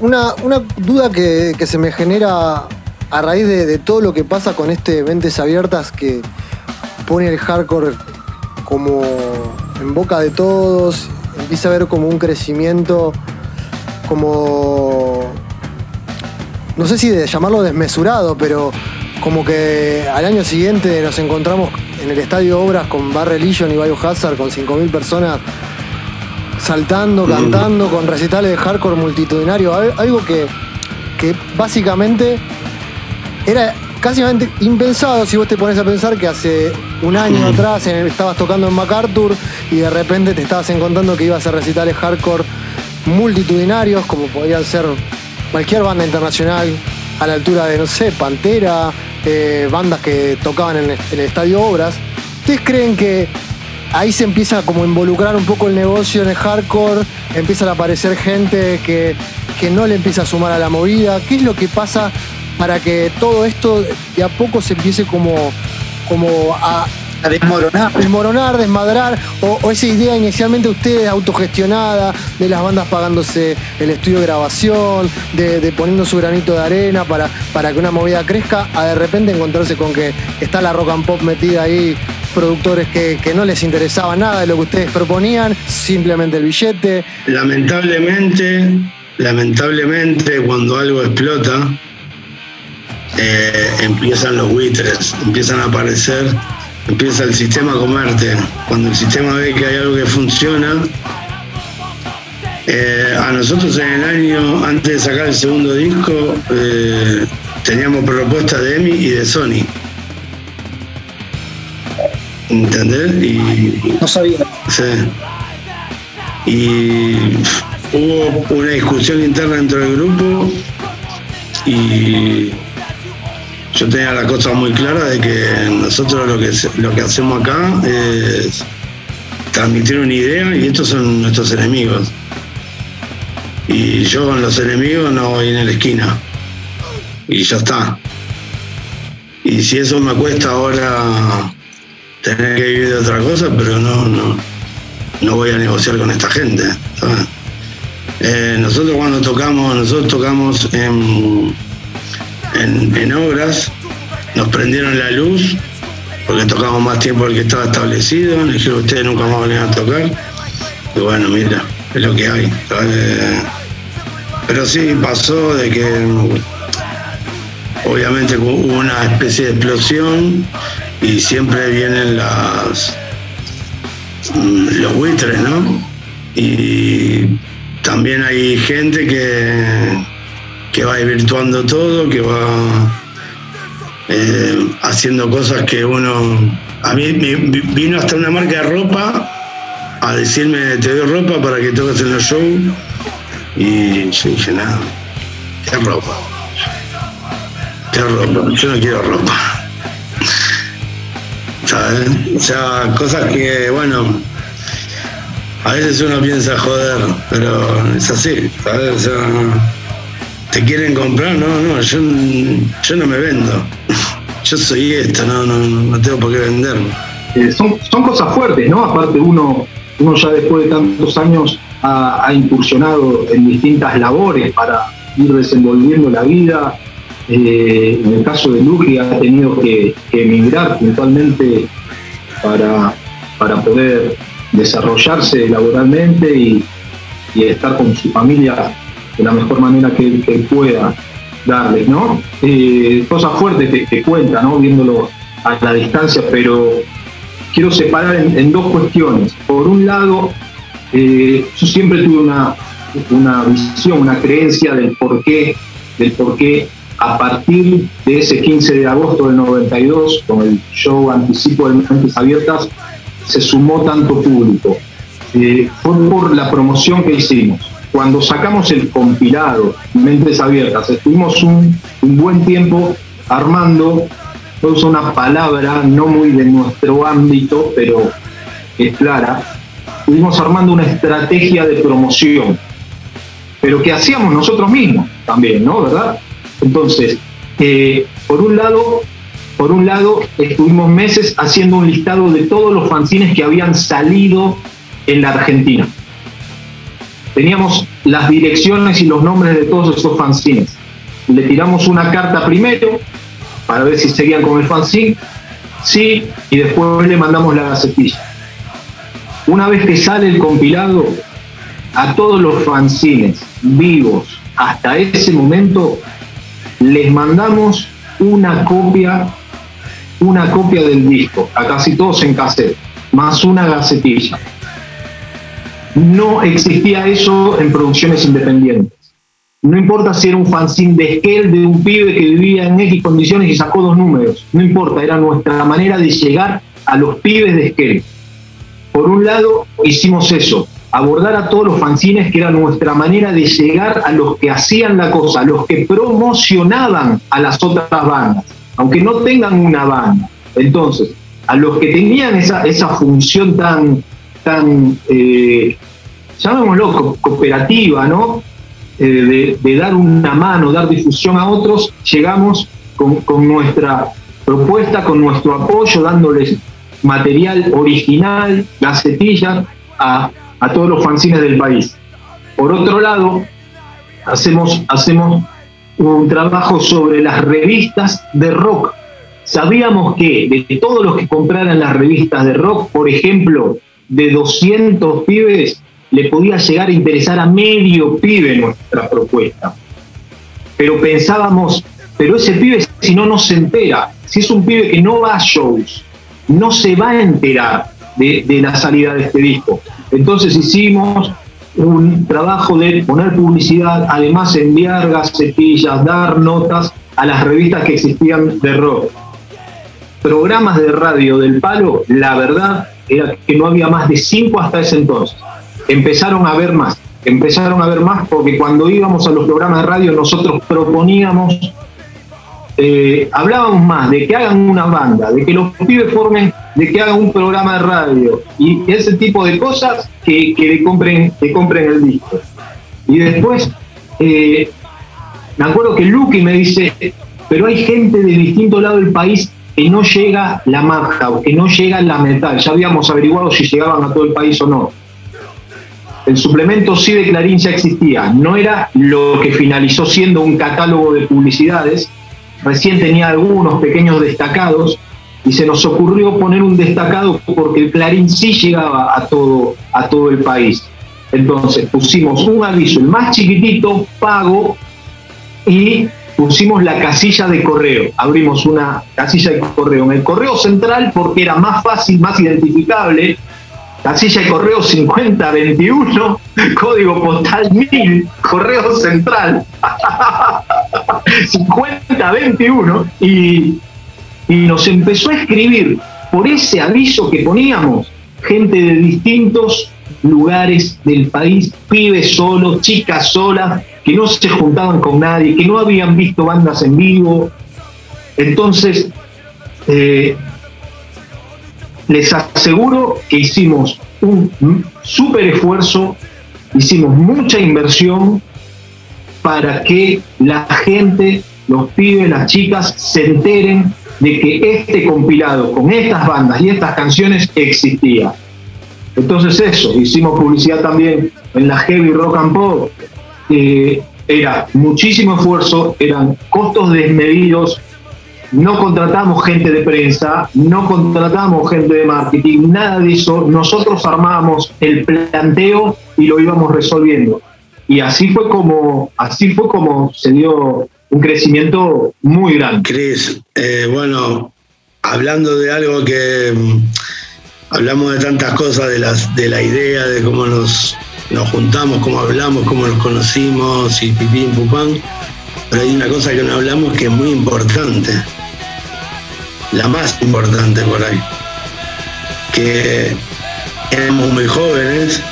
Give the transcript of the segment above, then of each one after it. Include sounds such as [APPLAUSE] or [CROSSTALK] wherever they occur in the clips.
una, duda que, se me genera a raíz de, todo lo que pasa con este Mentes Abiertas que pone el hardcore como en boca de todos, empieza a ver como un crecimiento, como, no sé si de llamarlo desmesurado, pero como que al año siguiente nos encontramos en el estadio Obras con Bar Religion y Biohazard con 5.000 personas saltando, cantando, con recitales de hardcore multitudinario, algo que, que básicamente era casi impensado si vos te pones a pensar que hace un año atrás estabas tocando en MacArthur y de repente te estabas encontrando que ibas a recitales hardcore multitudinarios, como podían ser cualquier banda internacional a la altura de, no sé, Pantera, eh, bandas que tocaban en el, Estadio Obras. ¿Ustedes creen que ahí se empieza como a involucrar un poco el negocio en el hardcore? Empiezan a aparecer gente que, que no le empieza a sumar a la movida. ¿Qué es lo que pasa para que todo esto de a poco se empiece como, como a, a desmoronar. Desmoronar, desmadrar, o, esa idea inicialmente ustedes autogestionada, de las bandas pagándose el estudio de grabación, de, poniendo su granito de arena para, para que una movida crezca, a de repente encontrarse con que está la rock and pop metida ahí, productores que, no les interesaba nada de lo que ustedes proponían, simplemente el billete. Lamentablemente, lamentablemente cuando algo explota, eh, empiezan los buitres, empiezan a aparecer empieza el sistema a comerte. Cuando el sistema ve que hay algo que funciona, eh, a nosotros en el año, antes de sacar el segundo disco, eh, teníamos propuestas de EMI y de Sony. ¿Entendés? Y, no sabía. Sí. Y hubo una discusión interna dentro del grupo y yo tenía la cosa muy clara de que nosotros lo que, lo que hacemos acá es transmitir una idea y estos son nuestros enemigos. Y yo con los enemigos no voy en la esquina. Y ya está. Y si eso me cuesta ahora tener que vivir de otra cosa, pero no, no, no voy a negociar con esta gente. Eh, nosotros cuando tocamos, nosotros tocamos en en, obras, nos prendieron la luz porque tocamos más tiempo del que estaba establecido, le dijeron ustedes nunca más van a tocar. Y bueno, mira, es lo que hay. Pero sí pasó de que obviamente hubo una especie de explosión y siempre vienen las los buitres, ¿no? Y también hay gente que que va virtuando todo, que va eh, haciendo cosas que uno... A mí me vino hasta una marca de ropa a decirme, te doy ropa para que toques en los shows. Y yo dije, nada, ¿qué ropa? ¿Qué ropa? Yo no quiero ropa. ¿Sabes? O sea, cosas que, bueno, a veces uno piensa joder, pero es así, ¿sabes? O sea, ¿Te quieren comprar? No, no, yo, yo no me vendo. [LAUGHS] Yo soy esto, no, no, no tengo por qué venderme. Eh, son, son cosas fuertes, ¿no? Aparte uno, uno ya después de tantos años ha, incursionado en distintas labores para ir desenvolviendo la vida. Eh, en el caso de Lucky ha tenido que, emigrar puntualmente para, para poder desarrollarse laboralmente y, estar con su familia de la mejor manera que, que pueda darles, ¿no? Eh, cosas fuertes que, que, cuenta, ¿no? Viéndolo a la distancia, pero quiero separar en, dos cuestiones. Por un lado, eh, yo siempre tuve una, una visión, una creencia del por qué, del por qué a partir de ese 15 de agosto del 92, con el show anticipo de Mentes Abiertas, se sumó tanto público. Eh, fue por la promoción que hicimos cuando sacamos el compilado, Mentes Abiertas, estuvimos un, buen tiempo armando, no una palabra no muy de nuestro ámbito, pero es clara, estuvimos armando una estrategia de promoción, pero que hacíamos nosotros mismos también, ¿no? ¿Verdad? Entonces, eh, por un lado, por un lado, estuvimos meses haciendo un listado de todos los fanzines que habían salido en la Argentina teníamos las direcciones y los nombres de todos esos fanzines. Le tiramos una carta primero para ver si seguían con el fanzine, sí, y después le mandamos la gacetilla. Una vez que sale el compilado, a todos los fanzines vivos hasta ese momento les mandamos una copia, una copia del disco, a casi todos en cassette, más una gacetilla. No existía eso en producciones independientes. No importa si era un fanzine de Esquel, de un pibe que vivía en X condiciones y sacó dos números. No importa, era nuestra manera de llegar a los pibes de Esquel. Por un lado, hicimos eso, abordar a todos los fanzines, que era nuestra manera de llegar a los que hacían la cosa, a los que promocionaban a las otras bandas, aunque no tengan una banda. Entonces, a los que tenían esa, esa función tan, tan eh, llamémoslo, cooperativa, ¿no? Eh, de, dar una mano, dar difusión a otros, llegamos con, nuestra propuesta, con nuestro apoyo, dándoles material original, gacetillas, a, a todos los fanzines del país. Por otro lado, hacemos, hacemos un trabajo sobre las revistas de rock. Sabíamos que de todos los que compraran las revistas de rock, por ejemplo, de 200 pibes, le podía llegar a interesar a medio pibe nuestra propuesta. Pero pensábamos, pero ese pibe si no, no se entera. Si es un pibe que no va a shows, no se va a enterar de, la salida de este disco. Entonces hicimos un trabajo de poner publicidad, además enviar gacetillas, dar notas a las revistas que existían de rock. Programas de radio del palo, la verdad era que no había más de cinco hasta ese entonces empezaron a ver más, empezaron a ver más porque cuando íbamos a los programas de radio nosotros proponíamos, eh, hablábamos más de que hagan una banda, de que los pibes formen, de que hagan un programa de radio y ese tipo de cosas que, le compren, que compren el disco. Y después, eh, me acuerdo que Lucky me dice, pero hay gente de distintos lados del país que no llega la marca, que no llega la metal. Ya habíamos averiguado si llegaban a todo el país o no el suplemento sí de Clarín ya existía, no era lo que finalizó siendo un catálogo de publicidades, recién tenía algunos pequeños destacados y se nos ocurrió poner un destacado porque el Clarín sí llegaba a todo, a todo el país. Entonces pusimos un aviso, el más chiquitito, pago, y pusimos la casilla de correo. Abrimos una casilla de correo en el correo central porque era más fácil, más identificable casilla de correo 5021, [LAUGHS] código postal 1000, correo central [LAUGHS] 5021, y, nos empezó a escribir por ese aviso que poníamos gente de distintos lugares del país, pibes solos, chicas solas, que no se juntaban con nadie, que no habían visto bandas en vivo. Entonces, eh, les aseguro que hicimos un súper esfuerzo, hicimos mucha inversión para que la gente, los pibes, las chicas, se enteren de que este compilado con estas bandas y estas canciones existía. Entonces eso, hicimos publicidad también en la Heavy Rock and Pop. era muchísimo esfuerzo, eran costos desmedidos, no contratamos gente de prensa, no contratamos gente de marketing, nada de eso. Nosotros armábamos el planteo y lo íbamos resolviendo. Y así fue como, así fue como se dio un crecimiento muy grande. Cris, eh, bueno, hablando de algo que mm, hablamos de tantas cosas, de, las, de la idea, de cómo nos, nos juntamos, cómo hablamos, cómo nos conocimos y pipín, pupán. Pero hay una cosa que no hablamos que es muy importante la más importante por ahí, que éramos muy jóvenes,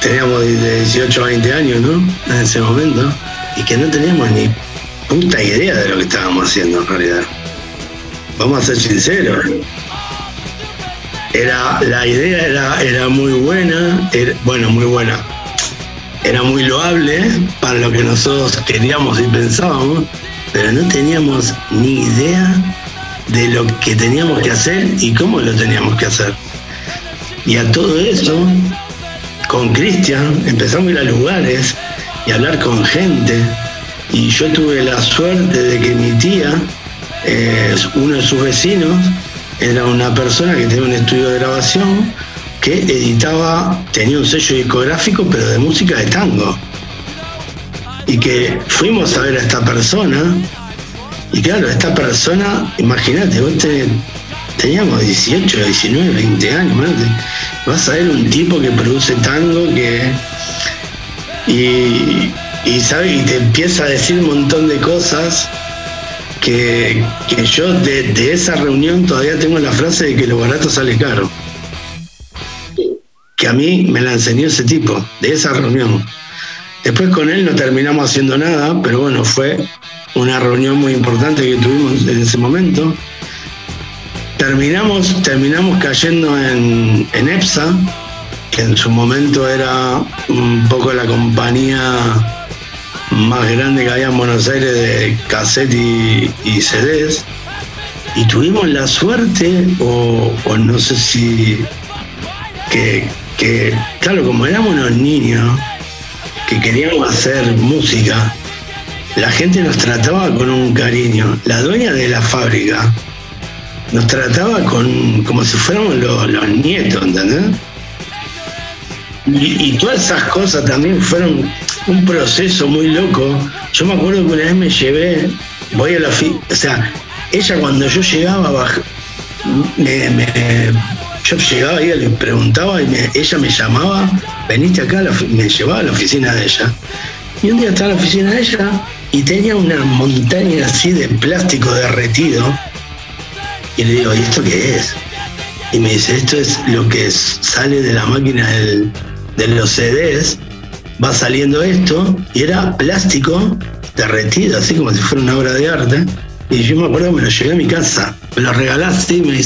teníamos de 18 a 20 años, ¿no? En ese momento, y que no teníamos ni puta idea de lo que estábamos haciendo en realidad. Vamos a ser sinceros. Era, la idea era, era muy buena, bueno, muy buena. Era muy loable para lo que nosotros queríamos y pensábamos, pero no teníamos ni idea de lo que teníamos que hacer y cómo lo teníamos que hacer. Y a todo eso con Cristian empezamos a ir a lugares y hablar con gente. Y yo tuve la suerte de que mi tía, eh, uno de sus vecinos, era una persona que tenía un estudio de grabación que editaba, tenía un sello discográfico, pero de música de tango. Y que fuimos a ver a esta persona, y claro, esta persona, imagínate, vos teníamos 18, 19, 20 años, vas a ver un tipo que produce tango que. Y, y, y te empieza a decir un montón de cosas que, yo de, de, esa reunión todavía tengo la frase de que lo barato sale caro. Que a mí me la enseñó ese tipo, de esa reunión. Después con él no terminamos haciendo nada, pero bueno, fue una reunión muy importante que tuvimos en ese momento. Terminamos, terminamos cayendo en, en EPSA, que en su momento era un poco la compañía más grande que había en Buenos Aires de cassette y, CDs. Y tuvimos la suerte, o, no sé si, que, claro, como éramos unos niños que queríamos hacer música, la gente nos trataba con un cariño. La dueña de la fábrica nos trataba con como si fuéramos los, nietos, ¿entendés? Y, todas esas cosas también fueron un proceso muy loco. Yo me acuerdo que una vez me llevé, voy a la o sea, ella cuando yo llegaba, me, yo llegaba y le preguntaba y ella me llamaba, veniste acá, me llevaba a la oficina de ella. Y un día estaba en la oficina de ella y tenía una montaña así de plástico derretido. Y le digo, ¿y esto qué es? Y me dice, esto es lo que sale de la máquina de los CDs va saliendo esto y era plástico derretido, así como si fuera una obra de arte. Y yo me acuerdo que me lo llevé a mi casa. Me lo regalaste y me,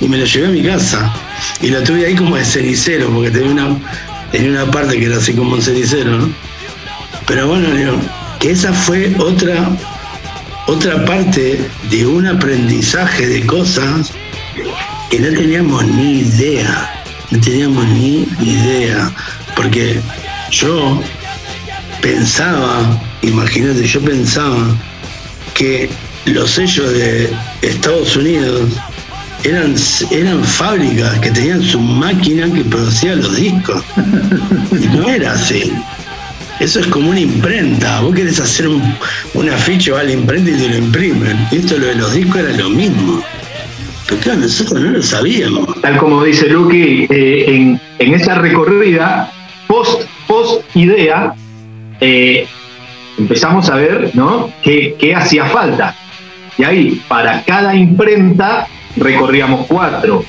y me lo llevé a mi casa. Y lo tuve ahí como de cenicero, porque tenía una, tenía una parte que era así como un cenicero, ¿no? Pero bueno, que esa fue otra, otra parte de un aprendizaje de cosas que no teníamos ni idea. No teníamos ni idea. Porque yo pensaba, imagínate, yo pensaba que los sellos de Estados Unidos eran, eran fábricas que tenían su máquina que producía los discos. Y no era así. Eso es como una imprenta. Vos querés hacer un, un afiche, va a la imprenta y te lo imprimen. Esto lo de los discos era lo mismo. Nosotros no lo sabíamos. Tal como dice Lucky, eh, en, en esa recorrida, post idea, eh, empezamos a ver ¿no? qué, hacía falta. Y ahí, para cada imprenta, recorríamos cuatro.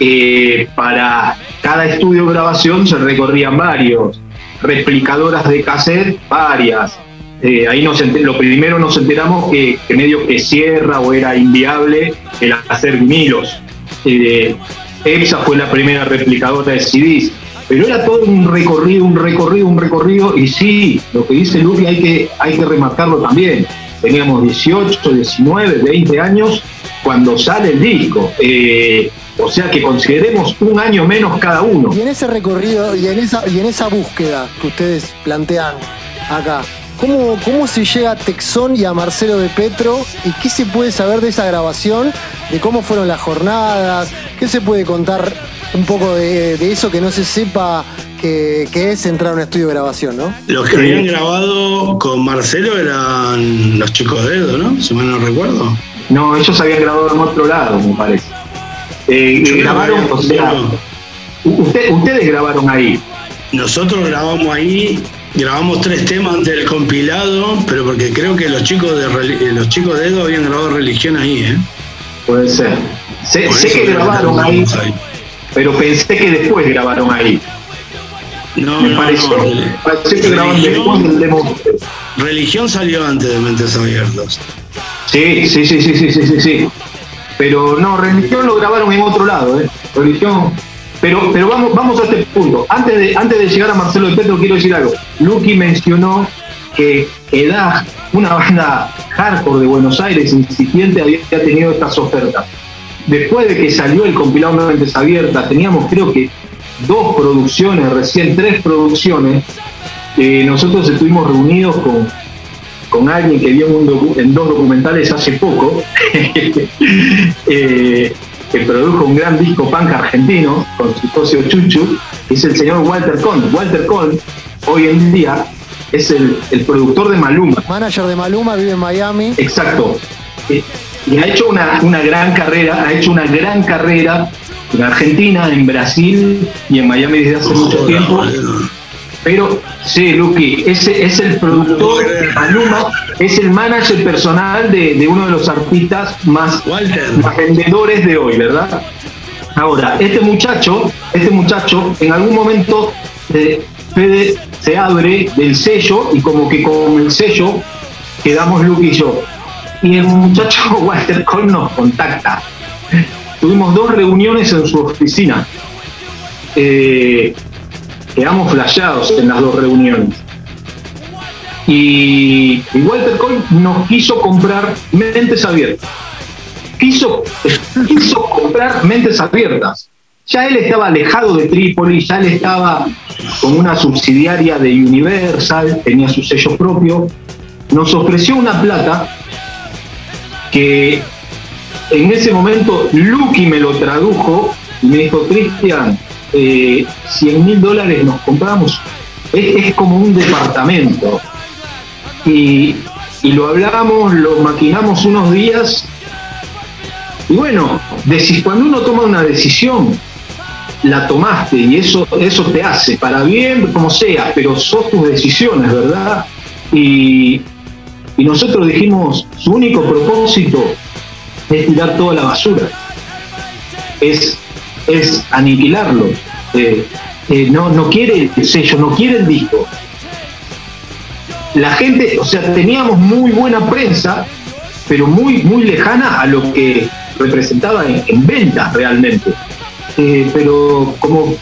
Eh, para cada estudio de grabación se recorrían varios. Replicadoras de cassette, varias. Eh, ahí lo primero nos enteramos que, medio que cierra o era inviable el hacer vinilos. EPSA fue la primera replicadora de CDs pero era todo un recorrido, un recorrido, un recorrido, y sí, lo que dice Lupi hay que, hay que remarcarlo también. Teníamos 18, 19, 20 años cuando sale el disco. Eh, o sea que consideremos un año menos cada uno. Y en ese recorrido y en esa, y en esa búsqueda que ustedes plantean acá, ¿cómo, cómo se llega a Texón y a Marcelo de Petro? ¿Y qué se puede saber de esa grabación? ¿De cómo fueron las jornadas? ¿Qué se puede contar un poco de, eso que no se sepa que, es entrar a un estudio de grabación, ¿no? Los que habían grabado con Marcelo eran los chicos de Edo, ¿no? Si mal no recuerdo. No, ellos habían grabado en otro lado, me parece. Eh, grabaron, o sea, ustedes grabaron ahí. Nosotros grabamos ahí, grabamos tres temas del compilado, pero porque creo que los chicos de los chicos de Edo habían grabado religión ahí, ¿eh? Puede ser. Sé, que grabaron ahí pero pensé que después grabaron ahí. No, me pareció, que grabaron después del demo. Religión salió antes de Mentes Abiertas. Sí, sí, sí, sí, sí, sí, sí, Pero no, religión lo grabaron en otro lado, ¿eh? Religión. Pero, pero vamos, vamos a este punto. Antes de, antes de llegar a Marcelo de Petro, quiero decir algo. Lucky mencionó que EDAG, una banda hardcore de Buenos Aires incipiente, había tenido estas ofertas después de que salió el compilado Mentes Abiertas, teníamos creo que dos producciones, recién tres producciones, eh, nosotros estuvimos reunidos con, con alguien que vio en dos documentales hace poco, [LAUGHS] eh, que produjo un gran disco punk argentino con su socio Chuchu, es el señor Walter Cohn. Walter Cohn, hoy en día, es el, productor de Maluma. Manager de Maluma, vive en Miami. Exacto. Eh, y ha hecho una, una gran carrera, ha hecho una gran carrera en Argentina, en Brasil y en Miami desde hace mucho tiempo. Pero sí, Luqui, ese es el productor de Maluma, es el manager personal de, uno de los artistas más, vendedores de hoy, ¿verdad? Ahora, este muchacho, este muchacho, en algún momento eh, se abre del sello y como que con el sello quedamos Luke y yo. Y el muchacho [LAUGHS] Walter Cole nos contacta. Tuvimos dos reuniones en su oficina. Eh, quedamos flasheados en las dos reuniones. Y, Walter Coy nos quiso comprar mentes abiertas. Quiso, [LAUGHS] quiso comprar mentes abiertas. Ya él estaba alejado de Trípoli, ya él estaba con una subsidiaria de Universal, tenía su sello propio. Nos ofreció una plata que en ese momento Lucky me lo tradujo y me dijo, Cristian, 100 eh, mil dólares nos compramos, es, como un departamento. Y, lo hablamos, lo maquinamos unos días. Y bueno, cuando uno toma una decisión, la tomaste y eso, eso te hace, para bien, como sea, pero son tus decisiones, ¿verdad? Y, y nosotros dijimos, su único propósito es tirar toda la basura. Es es aniquilarlo. Eh, eh, no, no quiere el sello, no quiere el disco. La gente, o sea, teníamos muy buena prensa, pero muy, muy lejana a lo que representaba en, venta realmente. Eh, pero como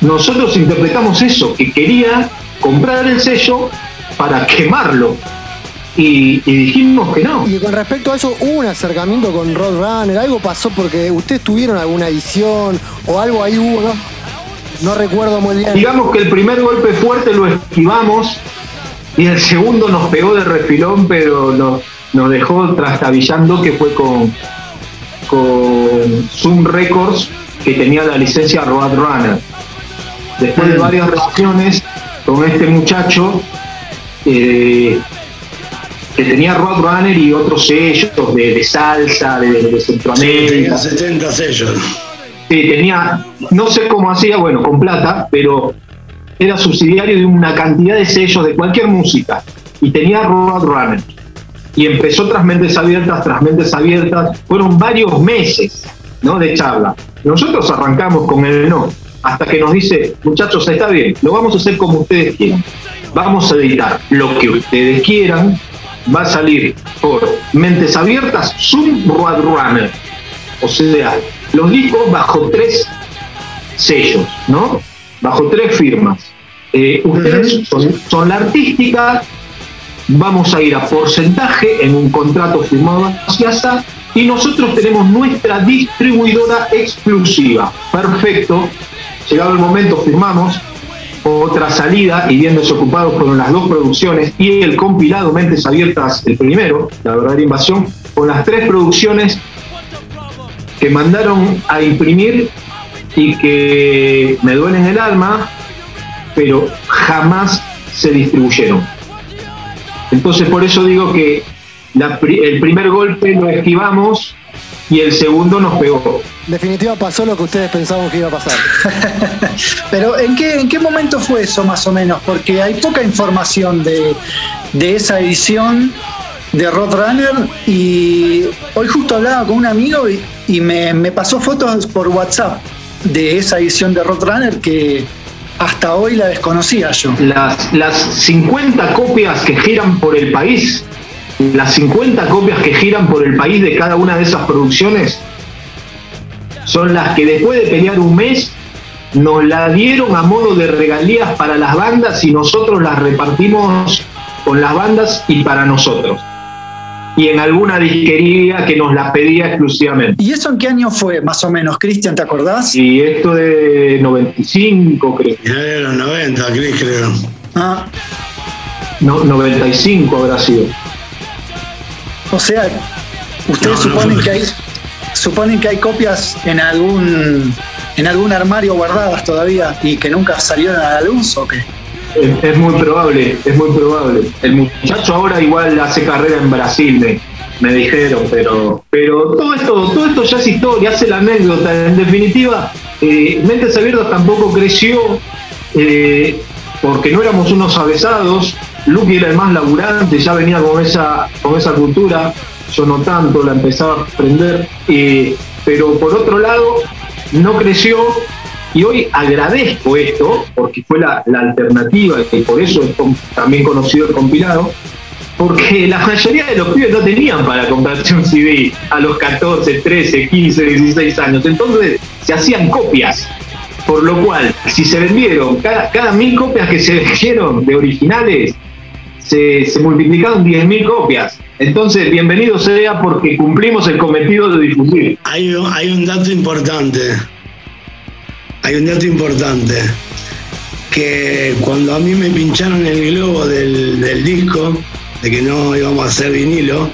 nosotros interpretamos eso, que quería comprar el sello para quemarlo, y, dijimos que no. Y con respecto a eso, ¿hubo un acercamiento con Roadrunner? ¿Algo pasó porque ustedes tuvieron alguna edición o algo ahí hubo, no? No recuerdo muy bien. Digamos que el primer golpe fuerte lo esquivamos y el segundo nos pegó de refilón, pero nos, nos dejó trastabillando, que fue con, con Zoom Records, que tenía la licencia Roadrunner. Después de mm. varias reacciones con este muchacho, eh, que tenía Roadrunner y otros sellos de, salsa, de, Centroamérica. Sí, 70 sellos. Sí, tenía, no sé cómo hacía, bueno, con plata, pero era subsidiario de una cantidad de sellos de cualquier música y tenía Roadrunner. Y empezó tras mentes abiertas, tras mentes abiertas. Fueron varios meses ¿no? de charla. Nosotros arrancamos con el no, hasta que nos dice, muchachos, está bien, lo vamos a hacer como ustedes quieran. Vamos a editar lo que ustedes quieran, va a salir por Mentes Abiertas, Zoom Roadrunner. O sea, los discos bajo tres sellos, ¿no? Bajo tres firmas. Eh, ustedes son, la artística, vamos a ir a porcentaje en un contrato firmado hacia ASA y nosotros tenemos nuestra distribuidora exclusiva. Perfecto, llegado el momento firmamos, otra salida y bien desocupados fueron las dos producciones y el compilado Mentes Abiertas, el primero, La verdadera invasión, con las tres producciones que mandaron a imprimir y que me duelen el alma, pero jamás se distribuyeron. Entonces por eso digo que el primer golpe lo esquivamos y el segundo nos pegó. Definitiva pasó lo que ustedes pensaban que iba a pasar. [LAUGHS] Pero ¿en qué, ¿en qué momento fue eso más o menos? Porque hay poca información de, esa edición de Roadrunner y hoy justo hablaba con un amigo y, me, pasó fotos por WhatsApp de esa edición de Roadrunner que hasta hoy la desconocía yo. Las, las 50 copias que giran por el país las 50 copias que giran por el país de cada una de esas producciones son las que después de pelear un mes nos la dieron a modo de regalías para las bandas y nosotros las repartimos con las bandas y para nosotros. y en alguna disquería que nos la pedía exclusivamente. ¿Y eso en qué año fue, más o menos, Cristian, te acordás? Y esto de 95, creo. Ya de los 90, Cris, creo. Ah, No, 95 habrá sido. o sea, ustedes No, no suponen que hay suponen que hay copias en algún en algún armario guardadas todavía y que nunca salieron a la luz o qué? Es, muy probable, es muy probable. El muchacho ahora igual hace carrera en Brasil, me, me dijeron, pero, pero todo esto, todo esto ya es historia, hace la anécdota. En definitiva, eh, Mentes Abiertas tampoco creció eh, porque no éramos unos avesados. Lucky era el más laburante, ya venía con esa, con esa cultura. Yo no tanto, la empezaba a aprender. eh, pero por otro lado, no creció y hoy agradezco esto, porque fue la, la alternativa, y por eso es también conocido el compilado, porque la mayoría de los pibes no tenían para comprarse un CD a los 14, 13, 15, 16 años. Entonces se hacían copias. Por lo cual, si se vendieron, cada, cada mil copias que se vendieron de originales, se, se multiplicaron 10.000 copias. Entonces, bienvenido sea porque cumplimos el cometido de difundir. Hay, un- dato importante. Hay un dato importante. Que cuando a mí me pincharon el globo del, del disco, de que no íbamos a hacer vinilo,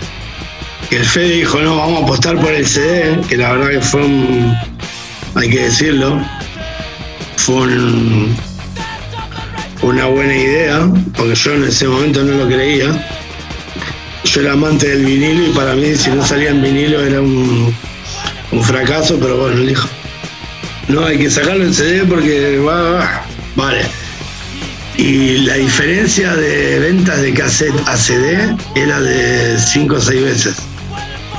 que el Fede dijo, no, vamos a apostar por el CD, que la verdad que fue un, hay que decirlo, fue un- una buena idea, porque yo en ese momento no lo creía. Yo era amante del vinilo y para mí si no salía en vinilo era un, un fracaso, pero bueno, él dijo, no, hay que sacarlo en CD porque va, va, vale. Y la diferencia de ventas de cassette a CD era de 5 o 6 veces.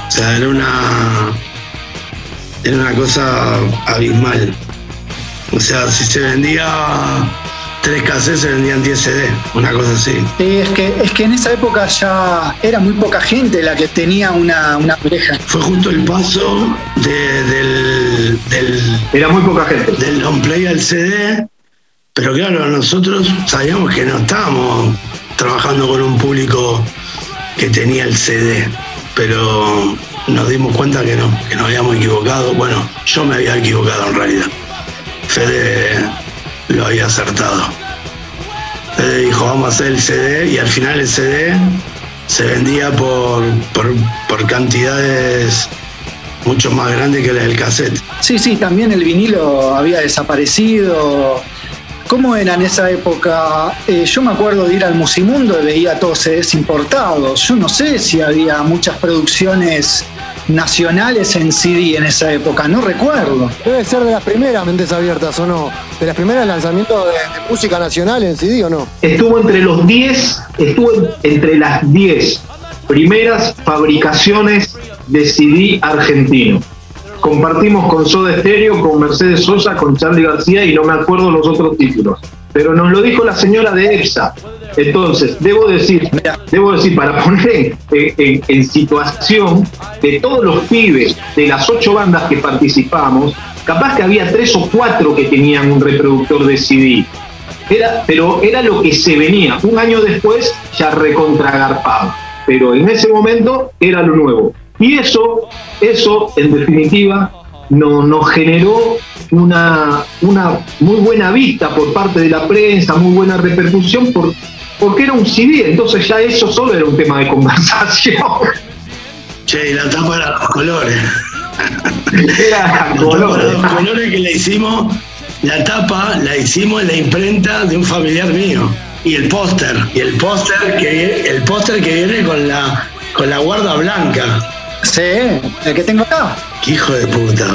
O sea, era una, era una cosa abismal. O sea, si se vendía 3 cassettes, se vendían 10 CD, una cosa así. Sí, es que, es que en esa época ya era muy poca gente la que tenía una, una pareja. Fue justo el paso de- del, del, Era muy poca gente. del long play al CD, pero claro, nosotros sabíamos que no estábamos trabajando con un público que tenía el CD, pero nos dimos cuenta que no, que nos habíamos equivocado. Bueno, yo me había equivocado en realidad. Fede lo había acertado. Dijo, vamos a hacer el CD y al final el CD se vendía por, por, por cantidades mucho más grandes que la del cassette. Sí, sí, también el vinilo había desaparecido. ¿Cómo era en esa época? Eh, yo me acuerdo de ir al Musimundo y veía todos CDs importados. Yo no sé si había muchas producciones nacionales en CD en esa época, no recuerdo. Debe ser de las primeras mentes abiertas, ¿o no? De las primeras lanzamientos de, de música nacional en CD, ¿o no? Estuvo entre los 10, estuvo en- entre las 10 primeras fabricaciones de CD argentino. Compartimos con Soda Stereo, con Mercedes Sosa, con Charlie García y no me acuerdo los otros títulos. Pero nos lo dijo la señora de EPSA. Entonces, debo decir, debo decir, para poner en, en- en situación de todos los pibes de las ocho bandas que participamos, capaz que había tres o cuatro que tenían un reproductor de CD. Era, pero era lo que se venía. Un año después ya recontragarpado. Pero en ese momento era lo nuevo. Y eso, eso en definitiva, no- nos generó una, una muy buena vista por parte de la prensa, muy buena repercusión, por, porque era un CD. Entonces ya eso solo era un tema de conversación. Che, y la tapa era los colores. era La tapa color. era los colores que le hicimos, la tapa la hicimos en la imprenta de un familiar mío. Y el póster, y el póster que el póster que viene con la con la guarda blanca. Sí, el que tengo acá. Qué hijo de puta.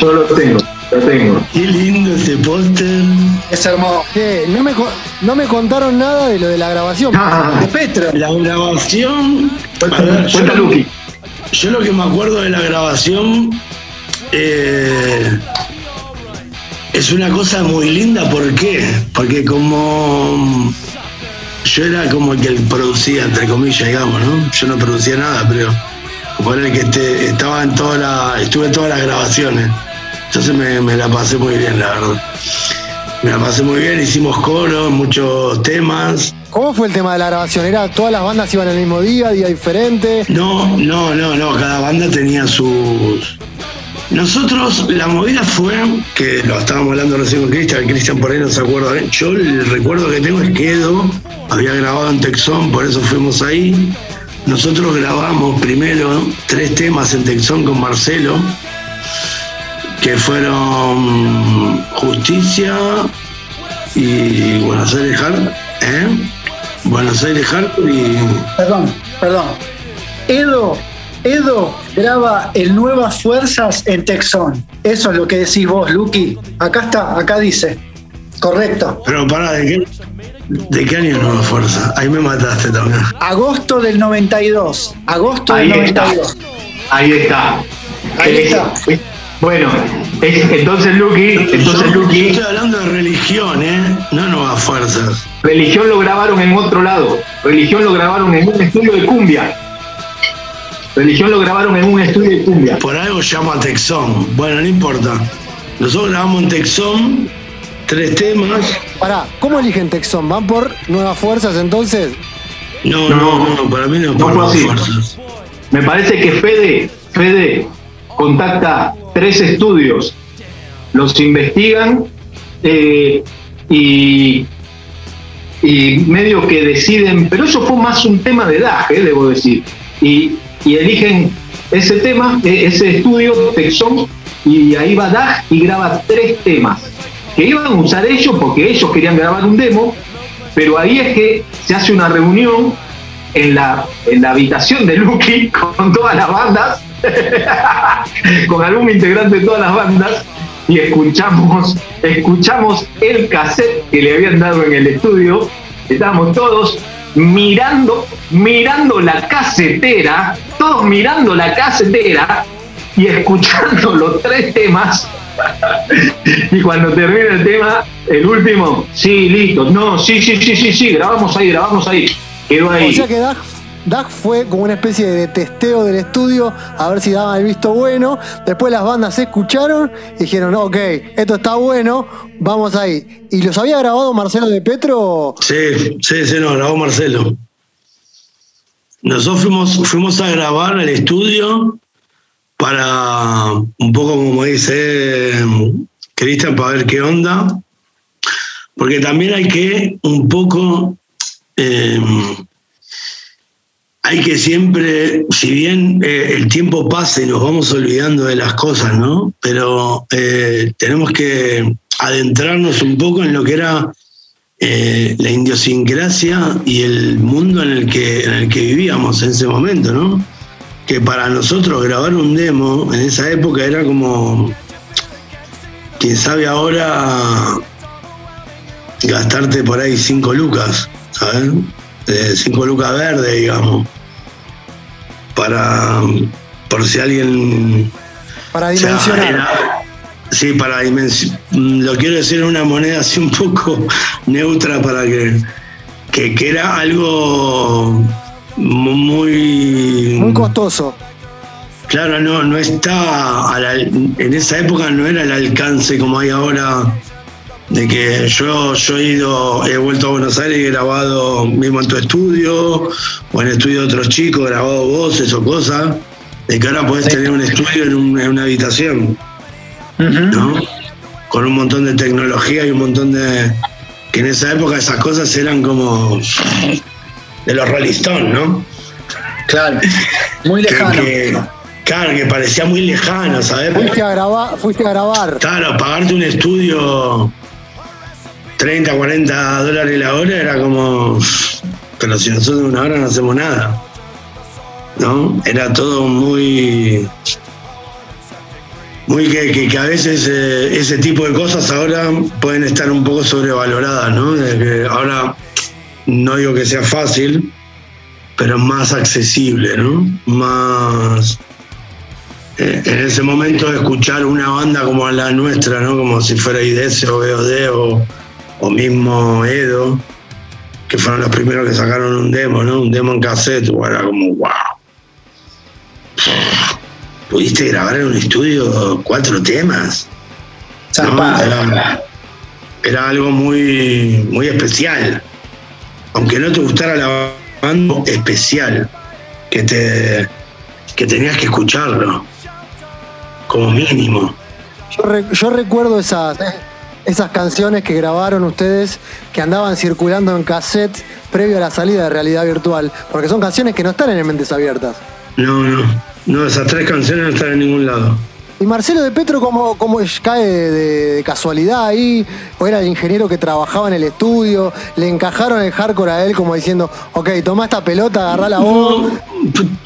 Yo lo tengo, lo tengo. Qué lindo ese póster. Es hermoso. Che, no me, co- no me contaron nada de lo de la grabación. Ah, De Petro. La grabación. a ver, cuenta, yo, cuenta, lo, Luqui. yo lo que me acuerdo de la grabación eh, es una cosa muy linda. ¿Por qué? Porque como yo era como el que producía, entre comillas, digamos, ¿no? Yo no producía nada, pero como era el que este- estaba en toda la, estuve en todas las grabaciones. Entonces me, me la pasé muy bien, la verdad. Me la pasé muy bien, hicimos coros, muchos temas. ¿Cómo fue el tema de la grabación? ¿Era todas las bandas iban el mismo día, día diferente? No, no, no, no. Cada banda tenía sus. Nosotros, la movida fue, que lo estábamos hablando recién con Cristian, Cristian por ahí no se acuerda. ¿eh? Yo el recuerdo que tengo es que Edo había grabado en Texón, por eso fuimos ahí. Nosotros grabamos primero tres temas en Texón con Marcelo, que fueron Justicia y Buenos Aires Hard, ¿eh? Buenos Aires Hard y. Perdón, perdón. Edo, Edo graba el Nuevas Fuerzas en Texón. Eso es lo que decís vos, Lucky. Acá está, acá dice. Correcto. Pero pará, ¿de qué, ¿de qué año Nueva Fuerza? Ahí me mataste también. Agosto del 92. Agosto del Ahí está. 92. Ahí está. Ahí está. Bueno, es- entonces Lucky, entonces Yo Lucky, estoy hablando de religión, ¿eh? No nuevas fuerzas. religión lo grabaron en otro lado. Religión lo grabaron en un estudio de cumbia. Religión lo grabaron en un estudio de cumbia. Por algo llama a Texón. Bueno, no importa. Nosotros grabamos en Texón tres temas. Pará, ¿cómo eligen Texón? ¿Van por nuevas fuerzas entonces? No, No, no, no, para mí no no por nuevas así. fuerzas. Me parece que Fede, Fede contacta tres estudios, los investigan eh, y, y medio que deciden, pero eso fue más un tema de edad, eh, debo decir, y, eligen ese tema, eh, ese estudio, Texón, y ahí va Dag y graba tres temas, que iban a usar ellos porque ellos querían grabar un demo, pero ahí es que se hace una reunión en la, en la habitación de Lucky [LAUGHS] con todas las bandas, [LAUGHS] con algún integrante de todas las bandas, y escuchamos, escuchamos el cassette que le habían dado en el estudio. Estábamos todos mirando, mirando la casetera, todos mirando la casetera y escuchando [LAUGHS] los tres temas. [LAUGHS] y cuando termina el tema, el último, sí, listo, no, sí, sí, sí, sí, sí, grabamos ahí, grabamos ahí. Quedó ahí. O sea que Dag, fue como una especie de testeo del estudio a ver si daban el visto bueno. Después las bandas se escucharon y dijeron, ok, esto está bueno, vamos ahí. ¿Y los había grabado Marcelo de Petro? Sí, sí, sí, no, grabó Marcelo. Nosotros fuimos, fuimos a grabar al estudio para un poco como dice eh, Cristian, para ver qué onda. Porque también hay que un poco, eh, hay que siempre, si bien eh, el tiempo pasa y nos vamos olvidando de las cosas, ¿no? Pero eh, tenemos que adentrarnos un poco en lo que era eh, la idiosincrasia y el mundo en el, que, en el que vivíamos en ese momento, ¿no? Que para nosotros grabar un demo en esa época era como, quién sabe ahora, gastarte por ahí cinco lucas, ¿sabes? Cinco lucas verdes, digamos. Para, por si alguien Para dimensionar. era- sí, para dimensionar. Lo quiero decir en una moneda así un poco [LAUGHS] neutra para que, que, que era algo mu- muy. Muy costoso. Claro, no, no está. a la- en esa época no era el alcance como hay ahora. De que yo, yo he ido, he vuelto a Buenos Aires y he grabado mismo en tu estudio, o en el estudio de otros chicos, grabado voces o cosas, de que ahora podés tener un estudio en, un- en una habitación. ¿no? Con un montón de tecnología y un montón de. que en esa época esas cosas eran como. de los Rolling Stones, ¿no? Claro. Muy [LAUGHS] lejano. que- claro, que parecía muy lejano, ¿sabes? Fuiste a grabar, fuiste a grabar. Claro, pagarte un estudio 30, 40 dólares la hora era como. Pero si nosotros una hora no hacemos nada. ¿No? Era todo muy. Muy que, que- a veces eh, ese tipo de cosas ahora pueden estar un poco sobrevaloradas, ¿no? Que ahora no digo que sea fácil, pero más accesible, ¿no? Más. eh, en ese momento escuchar una banda como la nuestra, ¿no? Como si fuera IDS o BOD o, o mismo Edo, que fueron los primeros que sacaron un demo, ¿no? Un demo en cassette, era como, wow. ¿Pudiste grabar en un estudio cuatro temas? ¿no? Era, era algo muy, muy especial. aunque no te gustara la banda, especial, que te que tenías que escucharlo, como mínimo. Yo, recuerdo esas, esas canciones que grabaron ustedes que andaban circulando en cassette previo a la salida de realidad virtual, porque son canciones que no están en Mentes Abiertas. No, no, no, esas tres canciones no están en ningún lado. ¿Y Marcelo de Petro cómo, cómo cae de, casualidad ahí? ¿O era el ingeniero que trabajaba en el estudio? ¿Le encajaron el hardcore a él como diciendo, ok, toma esta pelota, agarrá la voz?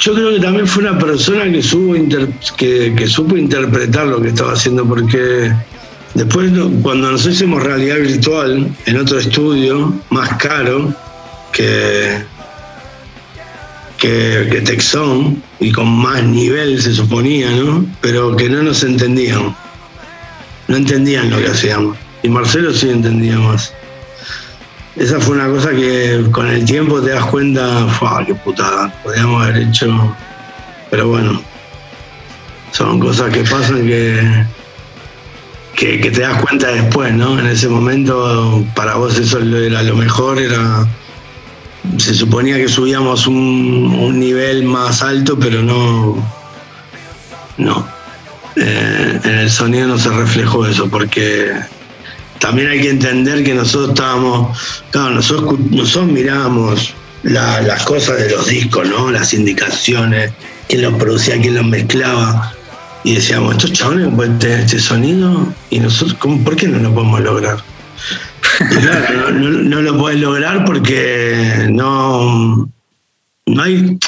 yo creo que también fue una persona que, que, supo interpretar lo que estaba haciendo, porque después cuando nos hicimos realidad virtual en otro estudio, más caro que, que, que Texon, y con más nivel se suponía, ¿no? Pero que no nos entendían. No entendían lo que hacíamos. Y Marcelo sí entendía más. Esa fue una cosa que con el tiempo te das cuenta, ¡fua, qué putada! Podríamos haber hecho. Pero bueno, son cosas que pasan que, que, que, te das cuenta después, ¿no? En ese momento, para vos eso era lo mejor, era se suponía que subíamos un, nivel más alto, pero no. No. Eh, en el sonido no se reflejó eso, porque también hay que entender que nosotros estábamos. Claro, nosotros, nosotros mirábamos las cosas de los discos, ¿no? Las indicaciones, quién los producía, quién los mezclaba. Y decíamos, estos chabones pueden tener este sonido y nosotros, ¿por qué no lo podemos lograr? Claro, no, lo puedes lograr porque no, no hay.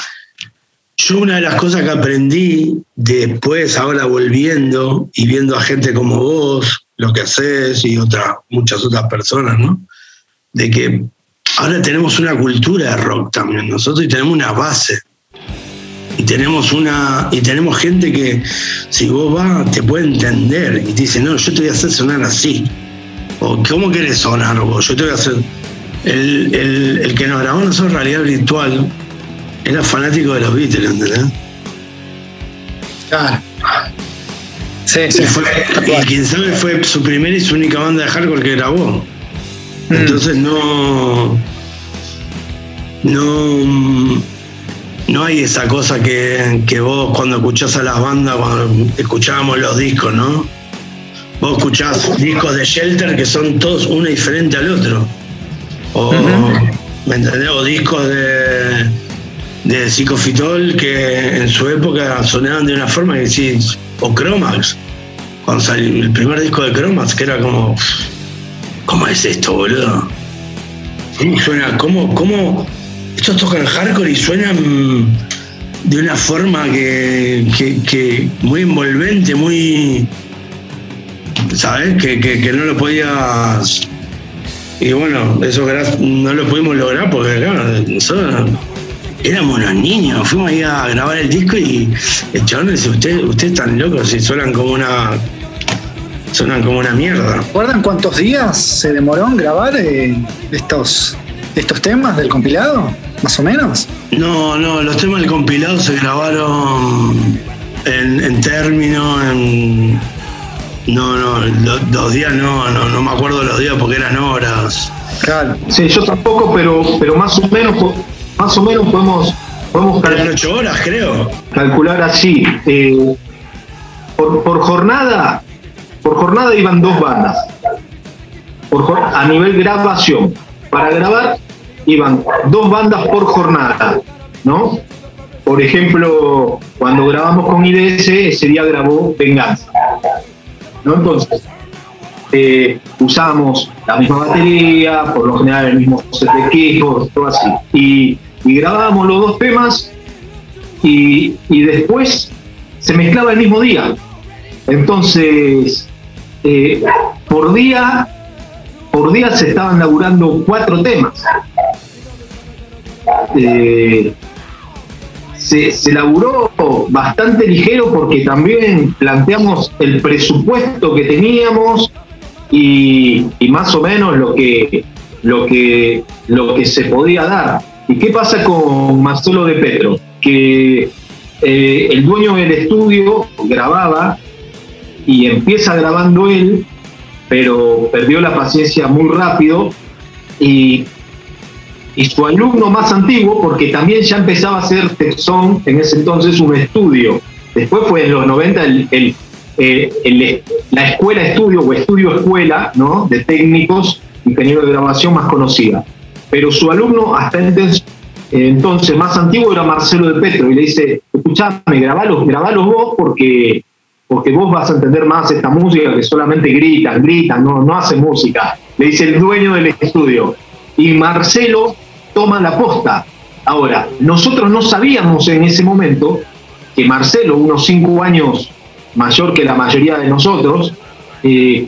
Yo una de las cosas que aprendí después, ahora volviendo y viendo a gente como vos, lo que haces y otras, muchas otras personas, ¿no? De que ahora tenemos una cultura de rock también, nosotros y tenemos una base. Y tenemos una. Y tenemos gente que si vos vas, te puede entender y te dice, no, yo te voy a hacer sonar así o cómo querés sonar vos, yo te voy a hacer. El, que nos grabó nosotros realidad virtual era fanático de los Beatles, ¿entendés? Claro. Sí, sí. Y, quien sabe fue su primera y su única banda de hardcore que grabó. Mm. Entonces no. No. No hay esa cosa que, que vos cuando escuchás a las bandas, cuando escuchábamos los discos, ¿no? Vos escuchás discos de Shelter que son todos uno diferente al otro. O, ¿me entendés? O discos de, de Psicofitol que en su época sonaban de una forma que sí, o Chromax. Cuando salió el primer disco de Chromax, que era como, ¿cómo es esto, boludo? ¿Cómo suena? ¿Cómo, cómo estos tocan hardcore y suenan de una forma que, que, que muy envolvente, muy ¿sabes? Que, que, no lo podías. Y bueno, eso no lo pudimos lograr porque, claro, nosotros éramos unos niños. Fuimos ahí a grabar el disco y el chabón dice: Ustedes usted están locos y suenan como una. Suenan como una mierda. ¿Recuerdan cuántos días se demoró en grabar eh, estos, estos temas del compilado? ¿Más o menos? No, no, los temas del compilado se grabaron en, en término, en no, no, los, días no, no, no me acuerdo los días porque eran horas. Claro. Sí, yo tampoco, pero, pero más o menos, más o menos podemos, podemos calcular. ocho horas, creo. Calcular así. Eh, por, por, jornada, por jornada iban dos bandas. Por, a nivel grabación. Para grabar iban dos bandas por jornada, ¿no? Por ejemplo, cuando grabamos con IDS, ese día grabó Venganza. Entonces, eh, usamos la misma batería, por lo general el mismo set de equipos, todo así. Y, grabábamos los dos temas y, después se mezclaba el mismo día. Entonces, eh, por día, por día se estaban laburando cuatro temas. Eh, se, laburó bastante ligero porque también planteamos el presupuesto que teníamos y, más o menos lo que, lo, que, lo que se podía dar. ¿Y qué pasa con Marcelo de Petro? Que eh, el dueño del estudio grababa y empieza grabando él, pero perdió la paciencia muy rápido y y su alumno más antiguo, porque también ya empezaba a hacer Texón en ese entonces un estudio. Después fue en los 90 el, eh, la escuela estudio o estudio escuela ¿no? de técnicos, ingenieros de grabación más conocida. Pero su alumno hasta entonces, entonces más antiguo era Marcelo de Petro y le dice, escuchame, grabalos, grabalos vos porque, porque vos vas a entender más esta música que solamente gritan, gritan, no, no hacen música. Le dice el dueño del estudio. Y Marcelo toma la posta. Ahora, nosotros no sabíamos en ese momento que Marcelo, unos cinco años mayor que la mayoría de nosotros, eh,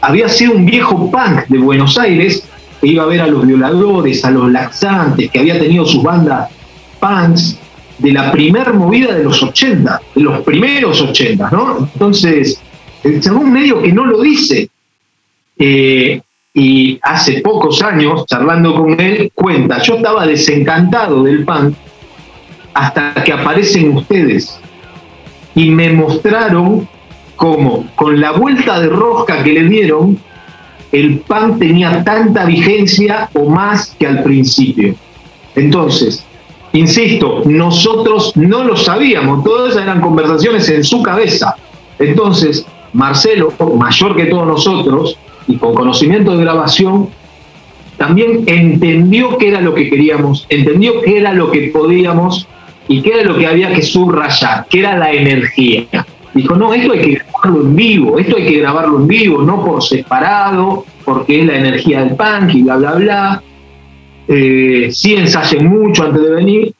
había sido un viejo punk de Buenos Aires que iba a ver a los violadores, a los laxantes, que había tenido sus bandas punks de la primer movida de los 80, de los primeros 80, ¿no? Entonces, segundo medio que no lo dice. Eh, y hace pocos años, charlando con él, cuenta, yo estaba desencantado del punk hasta que aparecen ustedes y me mostraron cómo con la vuelta de rosca que le dieron, el punk tenía tanta vigencia o más que al principio. Entonces, insisto, nosotros no lo sabíamos, todas eran conversaciones en su cabeza. Entonces, Marcelo, mayor que todos nosotros, y con conocimiento de grabación, también entendió qué era lo que queríamos, entendió qué era lo que podíamos y qué era lo que había que subrayar, qué era la energía. Dijo, no, esto hay que grabarlo en vivo, esto hay que grabarlo en vivo, no por separado, porque es la energía del punk y bla, bla, bla. Eh, sí ensayen mucho antes de venir.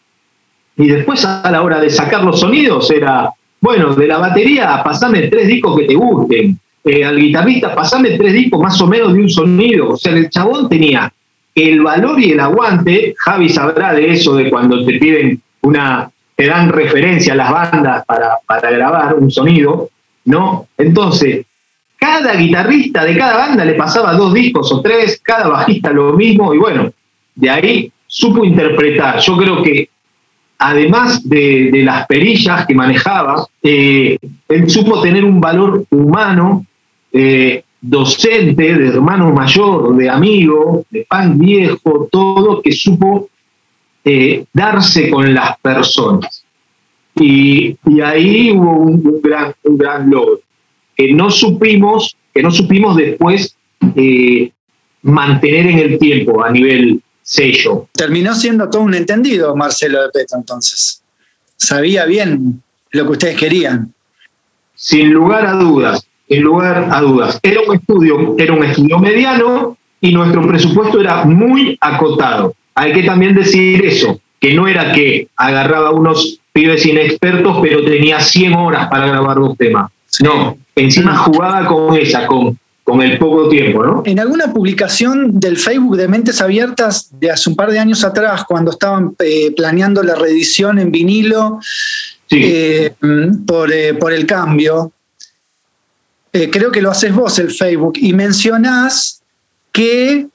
Y después a la hora de sacar los sonidos era, bueno, de la batería pasame tres discos que te gusten, eh, al guitarrista, pasame tres discos más o menos de un sonido. O sea, el chabón tenía el valor y el aguante. Javi sabrá de eso, de cuando te piden una, te dan referencia a las bandas para, para grabar un sonido, ¿no? Entonces, cada guitarrista de cada banda le pasaba dos discos o tres, cada bajista lo mismo, y bueno, de ahí supo interpretar. Yo creo que además de, las perillas que manejaba, eh, él supo tener un valor humano eh, docente, de hermano mayor, de amigo, de pan viejo, todo que supo eh, darse con las personas. Y, ahí hubo un, gran, un gran logro, que no supimos, que no supimos después eh, mantener en el tiempo a nivel sello. Terminó siendo todo un entendido Marcelo de Petro entonces. Sabía bien lo que ustedes querían. Sin lugar a dudas en lugar a dudas. Era un estudio, era un estudio mediano y nuestro presupuesto era muy acotado. Hay que también decir eso, que no era que agarraba unos pibes inexpertos, pero tenía 100 horas para grabar dos temas. No, encima jugaba con ella, con, con el poco tiempo, ¿no? En alguna publicación del Facebook de Mentes Abiertas de hace un par de años atrás, cuando estaban eh, planeando la reedición en vinilo eh, por, eh, por el cambio, eh, creo que lo haces vos el Facebook, y mencionás que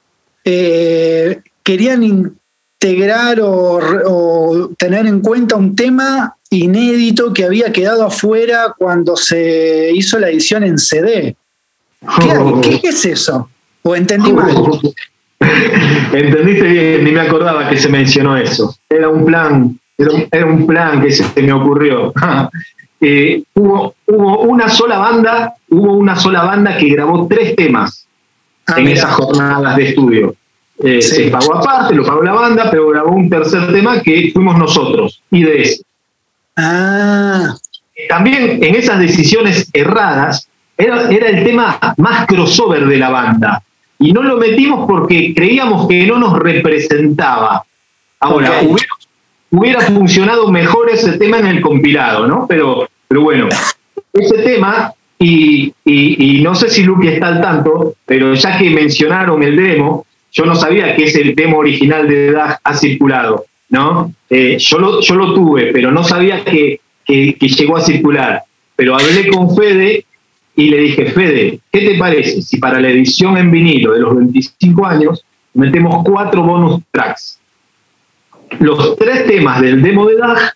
eh, querían integrar o, tener en cuenta un tema inédito que había quedado afuera cuando se hizo la edición en CD. ¿Qué, es eso? ¿O entendí mal? [LAUGHS] Entendiste bien, ni me acordaba que se mencionó eso. Era un plan, era un plan que se me ocurrió. [LAUGHS] Eh, hubo, hubo una sola banda, hubo una sola banda que grabó tres temas ah, en esas jornadas de estudio. Eh, se pagó aparte, lo pagó la banda, pero grabó un tercer tema que fuimos nosotros, IDS. Ah. También en esas decisiones erradas, era, era el tema más crossover de la banda. Y no lo metimos porque creíamos que no nos representaba. Ahora, hubiera funcionado mejor ese tema en el compilado, ¿no? Pero, pero bueno, ese tema, y, no sé si Lupi está al tanto, pero ya que mencionaron el demo, yo no sabía que ese demo original de DAG ha circulado, ¿no? Eh, yo, lo, yo lo tuve, pero no sabía que, que, llegó a circular. Pero hablé con Fede y le dije, Fede, ¿qué te parece si para la edición en vinilo de los 25 años metemos cuatro bonus tracks? Los tres temas del demo de DAG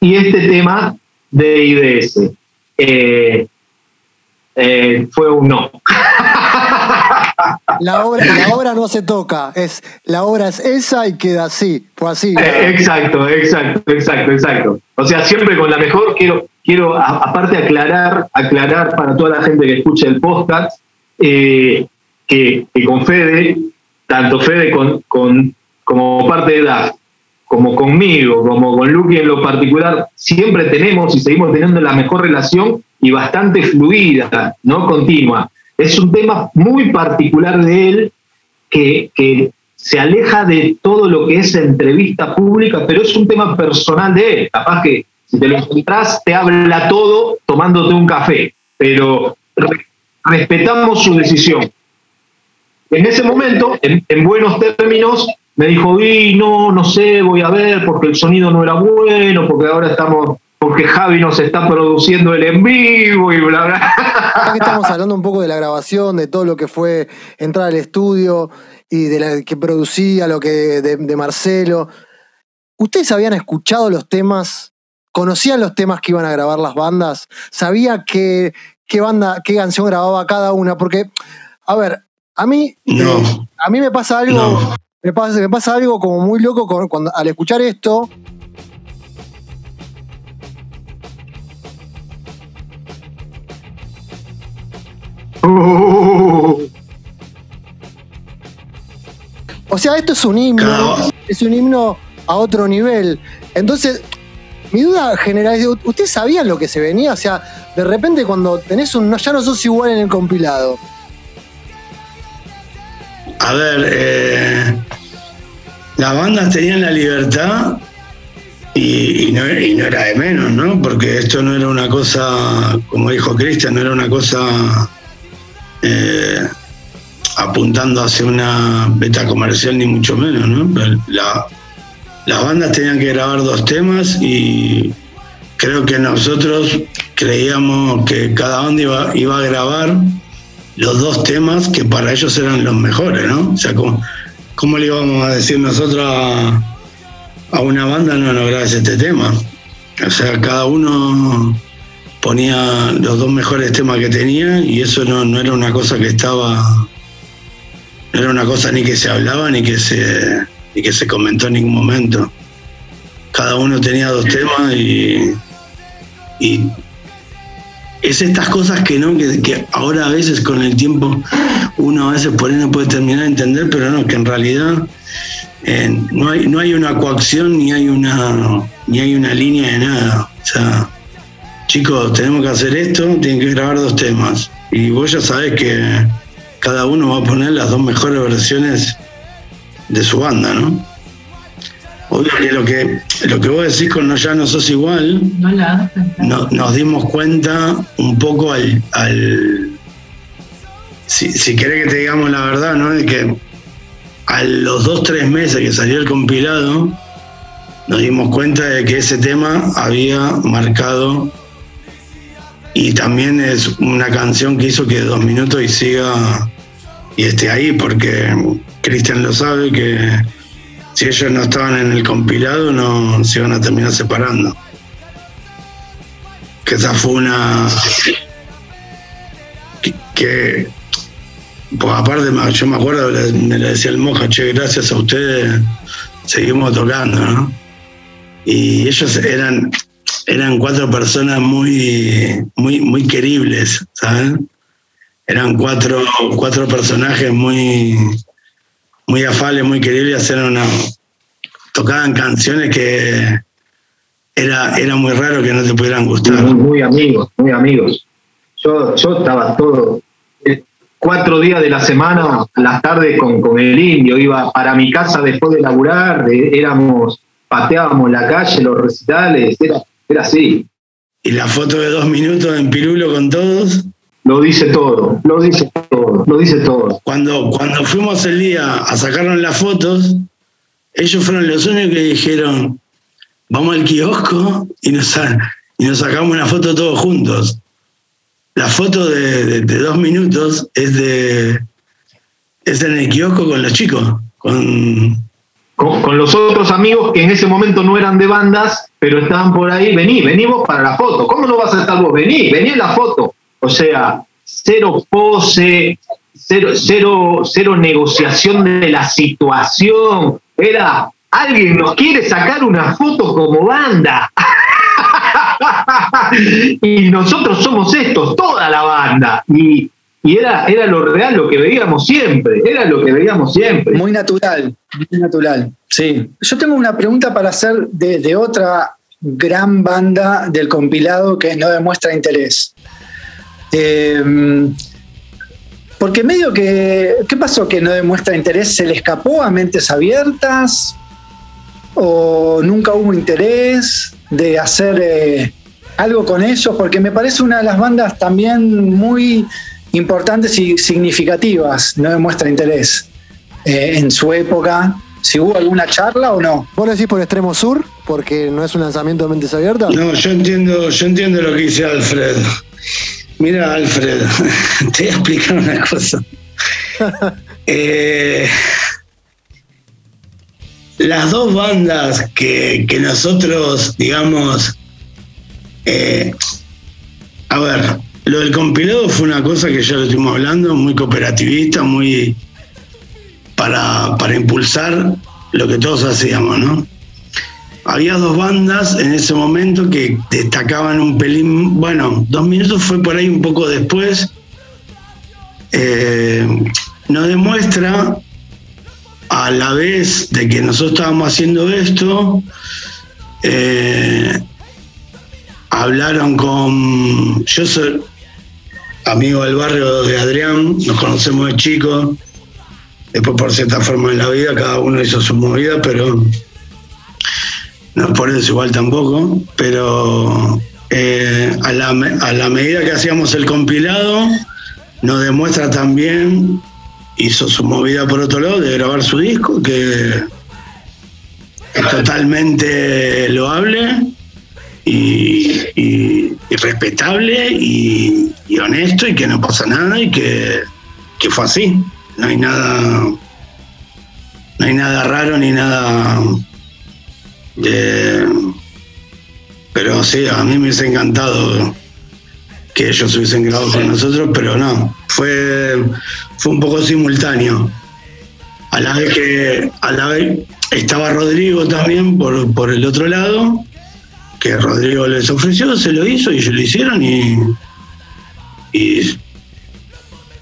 y este tema de IDS. Eh, eh, fue un no. [LAUGHS] la, obra, la obra no se toca, es la obra es esa y queda así, fue así. Eh, exacto, exacto, exacto, exacto. O sea, siempre con la mejor quiero, quiero aparte aclarar, aclarar para toda la gente que escucha el podcast, eh, que, con Fede, tanto Fede con, con, como parte de DAF, como conmigo, como con Lucky en lo particular, siempre tenemos y seguimos teniendo la mejor relación y bastante fluida, no continua. Es un tema muy particular de él que, que se aleja de todo lo que es entrevista pública, pero es un tema personal de él. Capaz que si te lo encontrás, te habla todo tomándote un café, pero respetamos su decisión. En ese momento, en, buenos términos, me dijo, y no, no sé, voy a ver, porque el sonido no era bueno, porque ahora estamos, porque Javi nos está produciendo el en vivo y bla, bla. estamos hablando un poco de la grabación, de todo lo que fue entrar al estudio y de la que producía, lo que de, de Marcelo. ¿Ustedes habían escuchado los temas? ¿Conocían los temas que iban a grabar las bandas? ¿Sabía qué, qué banda, qué canción grababa cada una? Porque, a ver, a mí, a mí me pasa algo, me, pasa, me pasa algo como muy loco cuando, al escuchar esto. O sea, esto es un himno, es un himno a otro nivel. Entonces, mi duda general es, ¿ustedes sabían lo que se venía? O sea, de repente cuando tenés un, ya no sos igual en el compilado, a ver, eh, las bandas tenían la libertad y, no, era de menos, ¿no? Porque esto no era una cosa, como dijo Cristian, no era una cosa eh, apuntando hacia una beta comercial ni mucho menos, ¿no? las bandas tenían que grabar dos temas y creo que nosotros creíamos que cada banda iba, iba a grabar los dos temas que para ellos eran los mejores, ¿no? O sea, ¿cómo, le íbamos a decir nosotros a, una banda no, no grabes este tema? O sea, cada uno ponía los dos mejores temas que tenía y eso no, no era una cosa que estaba, no era una cosa ni que se hablaba ni que se, que se comentó en ningún momento. Cada uno tenía dos temas y, y es estas cosas que no, que, ahora a veces con el tiempo uno a veces por ahí no puede terminar de entender, pero no, que en realidad eh, no, hay, no hay una coacción ni hay una, ni hay una línea de nada. O sea, chicos, tenemos que hacer esto, tienen que grabar dos temas. Y vos ya sabés que cada uno va a poner las dos mejores versiones de su banda, ¿no? Obvio que lo que, lo que vos decís con No Ya No Sos Igual, no, nos dimos cuenta un poco al... si, si querés que te digamos la verdad, ¿no? De que a los dos, tres meses que salió el compilado, nos dimos cuenta de que ese tema había marcado y también es una canción que hizo que dos minutos y siga y esté ahí, porque Cristian lo sabe que si ellos no estaban en el compilado, no se iban a terminar separando. Que esa fue una. que. pues aparte, yo me acuerdo, me le decía el Moja, che, gracias a ustedes seguimos tocando, ¿no? Y ellos eran, eran cuatro personas muy, muy, muy queribles, ¿sabes? Eran cuatro, cuatro personajes muy, muy afable, muy querible, hacer una. tocaban canciones que era, era muy raro que no te pudieran gustar. Muy, amigos, muy amigos. Yo, yo estaba todo. Eh, cuatro días de la semana, a las tardes con, con el indio, iba para mi casa después de laburar, éramos, pateábamos la calle, los recitales, era, era así. ¿Y la foto de dos minutos en Pirulo con todos? Lo dice todo, lo dice todo, lo dice todo. Cuando, cuando fuimos el día a sacarnos las fotos, ellos fueron los únicos que dijeron, vamos al kiosco y nos, y nos sacamos una foto todos juntos. La foto de, dos minutos es de es en el kiosco con los chicos, con, con, los otros amigos que en ese momento no eran de bandas, pero estaban por ahí. Vení, venimos para la foto. ¿Cómo no vas a estar vos? Vení, vení en la foto. O sea, cero pose, cero, cero, cero negociación de la situación. Era, alguien nos quiere sacar una foto como banda. [LAUGHS] y nosotros somos estos, toda la banda. Y, era, era lo real, lo que veíamos siempre, era lo que veíamos siempre. Muy natural, muy natural, sí. Yo tengo una pregunta para hacer de, otra gran banda del compilado que no demuestra interés. Eh, porque medio que, ¿qué pasó que no demuestra interés? ¿Se le escapó a mentes abiertas? ¿O nunca hubo interés de hacer eh, algo con ellos? Porque me parece una de las bandas también muy importantes y significativas, no demuestra interés eh, en su época. Si hubo alguna charla o no. ¿Vos lo decís por Extremo Sur? Porque no es un lanzamiento de mentes abiertas. No, yo entiendo, yo entiendo lo que dice Alfred. Mira, Alfred, [LAUGHS] te voy a explicar una cosa. [LAUGHS] Eh, las dos bandas que, nosotros, digamos, eh, a ver, lo del compilado fue una cosa que ya lo estuvimos hablando, muy cooperativista, muy para, para impulsar lo que todos hacíamos, ¿no? Había dos bandas en ese momento que destacaban un pelín, bueno, dos minutos fue por ahí un poco después, eh, nos demuestra a la vez de que nosotros estábamos haciendo esto, eh, hablaron con, yo soy amigo del barrio de Adrián, nos conocemos de chicos, después por cierta forma en la vida, cada uno hizo su movida, pero no por eso igual tampoco, pero eh, a, la, medida que hacíamos el compilado, nos demuestra también, hizo su movida por otro lado de grabar su disco, que es totalmente loable y, respetable y, honesto y que no pasa nada y que, que fue así. No hay nada, no hay nada raro ni nada eh, pero sí, a mí me hubiese encantado que ellos hubiesen grabado con nosotros, pero no, fue, fue un poco simultáneo. A la vez que a la vez estaba Rodrigo también por, por el otro lado, que Rodrigo les ofreció, se lo hizo y ellos lo hicieron y, y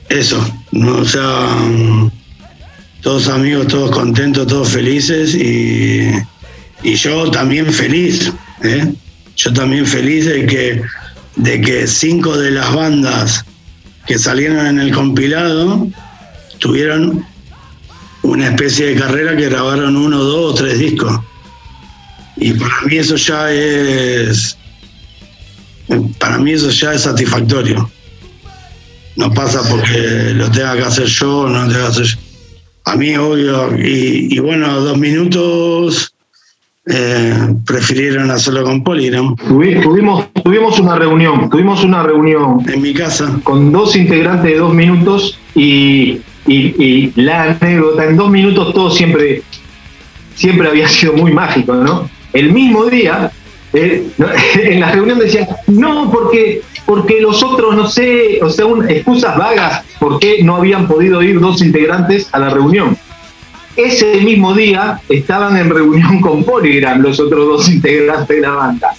eso, ¿no? o sea, todos amigos, todos contentos, todos felices y y yo también feliz, ¿eh? yo también feliz de que, de que cinco de las bandas que salieron en el compilado tuvieron una especie de carrera que grabaron uno, dos o tres discos. Y para mí eso ya es, para mí eso ya es satisfactorio. No pasa porque lo tenga que hacer yo, no lo tenga que hacer yo. A mí, obvio, y, y bueno, dos minutos eh, prefirieron hacerlo con Polygram. Tuvimos, tuvimos una reunión, tuvimos una reunión en mi casa con dos integrantes de dos minutos y, la anécdota en dos minutos todo siempre, siempre había [LAUGHS] sido muy mágico, ¿no? El mismo día, eh, [LAUGHS] en la reunión decían, no, porque, porque los otros, no sé, o sea, excusas vagas, ¿por qué no habían podido ir dos integrantes a la reunión? Ese mismo día estaban en reunión con Polygram los otros dos integrantes de la banda.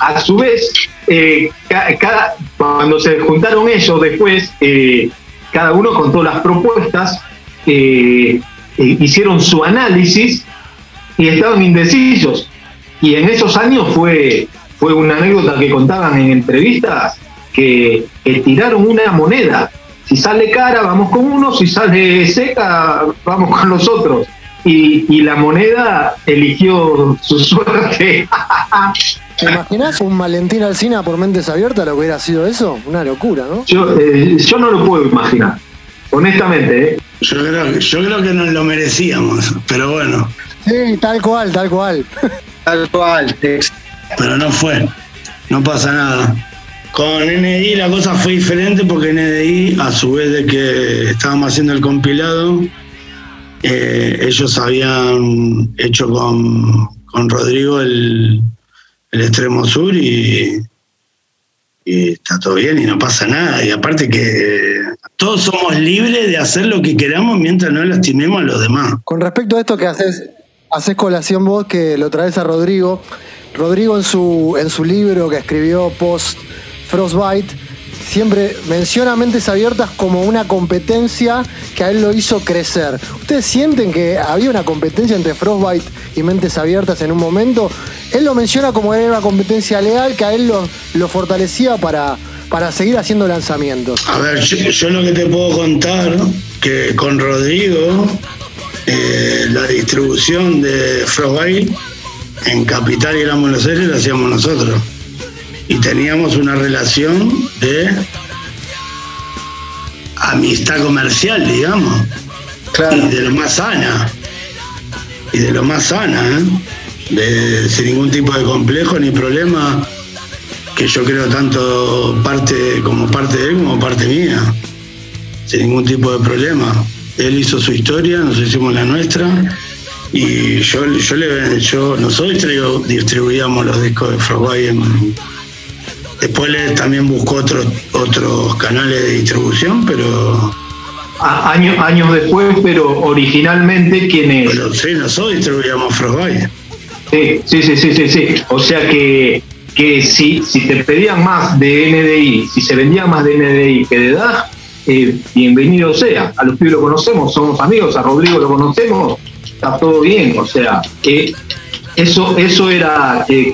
A su vez, eh, cada, cuando se juntaron ellos después, eh, cada uno contó las propuestas, eh, hicieron su análisis y estaban indecisos. Y en esos años fue, fue una anécdota que contaban en entrevistas que tiraron una moneda si sale cara, vamos con uno, si sale seca, vamos con los otros. Y, la moneda eligió su [LAUGHS] suerte. ¿Te imaginas un Valentín Alcina por mentes abiertas lo que hubiera sido eso? Una locura, ¿no? Yo, eh, yo no lo puedo imaginar, honestamente. ¿eh? Yo, creo, yo creo que nos lo merecíamos, pero bueno. Sí, tal cual, tal cual. Tal cual. Pero no fue, no pasa nada. Con NDI la cosa fue diferente porque NDI, a su vez de que estábamos haciendo el compilado, eh, ellos habían hecho con, Rodrigo el, extremo sur y, y está todo bien y no pasa nada. Y aparte que todos somos libres de hacer lo que queramos mientras no lastimemos a los demás. Con respecto a esto que haces, haces colación vos, que lo traes a Rodrigo, Rodrigo en su, en su libro que escribió post Frostbite, siempre menciona mentes abiertas como una competencia que a él lo hizo crecer. ¿Ustedes sienten que había una competencia entre Frostbite y mentes abiertas en un momento? Él lo menciona como era una competencia leal que a él lo, fortalecía para, para seguir haciendo lanzamientos. A ver, yo, lo que te puedo contar, que con Rodrigo, eh, la distribución de Frostbite en Capital y Gran Buenos Aires la hacíamos nosotros y teníamos una relación de amistad comercial, digamos. Y de lo más sana. Y de lo más sana, ¿eh? de, sin ningún tipo de complejo ni problema, que yo creo tanto parte como parte de él como parte mía. Sin ningún tipo de problema. Él hizo su historia, nosotros hicimos la nuestra. Y yo, yo, le, yo nosotros distribuíamos los discos de Frostbite en, Después también buscó otros otros canales de distribución, pero... años, años después, pero originalmente quienes... Pero sí, nosotros distribuíamos Frostbite. Sí, sí, sí, sí, sí, sí. O sea que, que si, si te pedían más de NDI, si se vendía más de NDI que de DAG, eh, bienvenido sea. A los pibes lo conocemos, somos amigos, a Rodrigo lo conocemos, está todo bien. O sea, que eso, eso era que,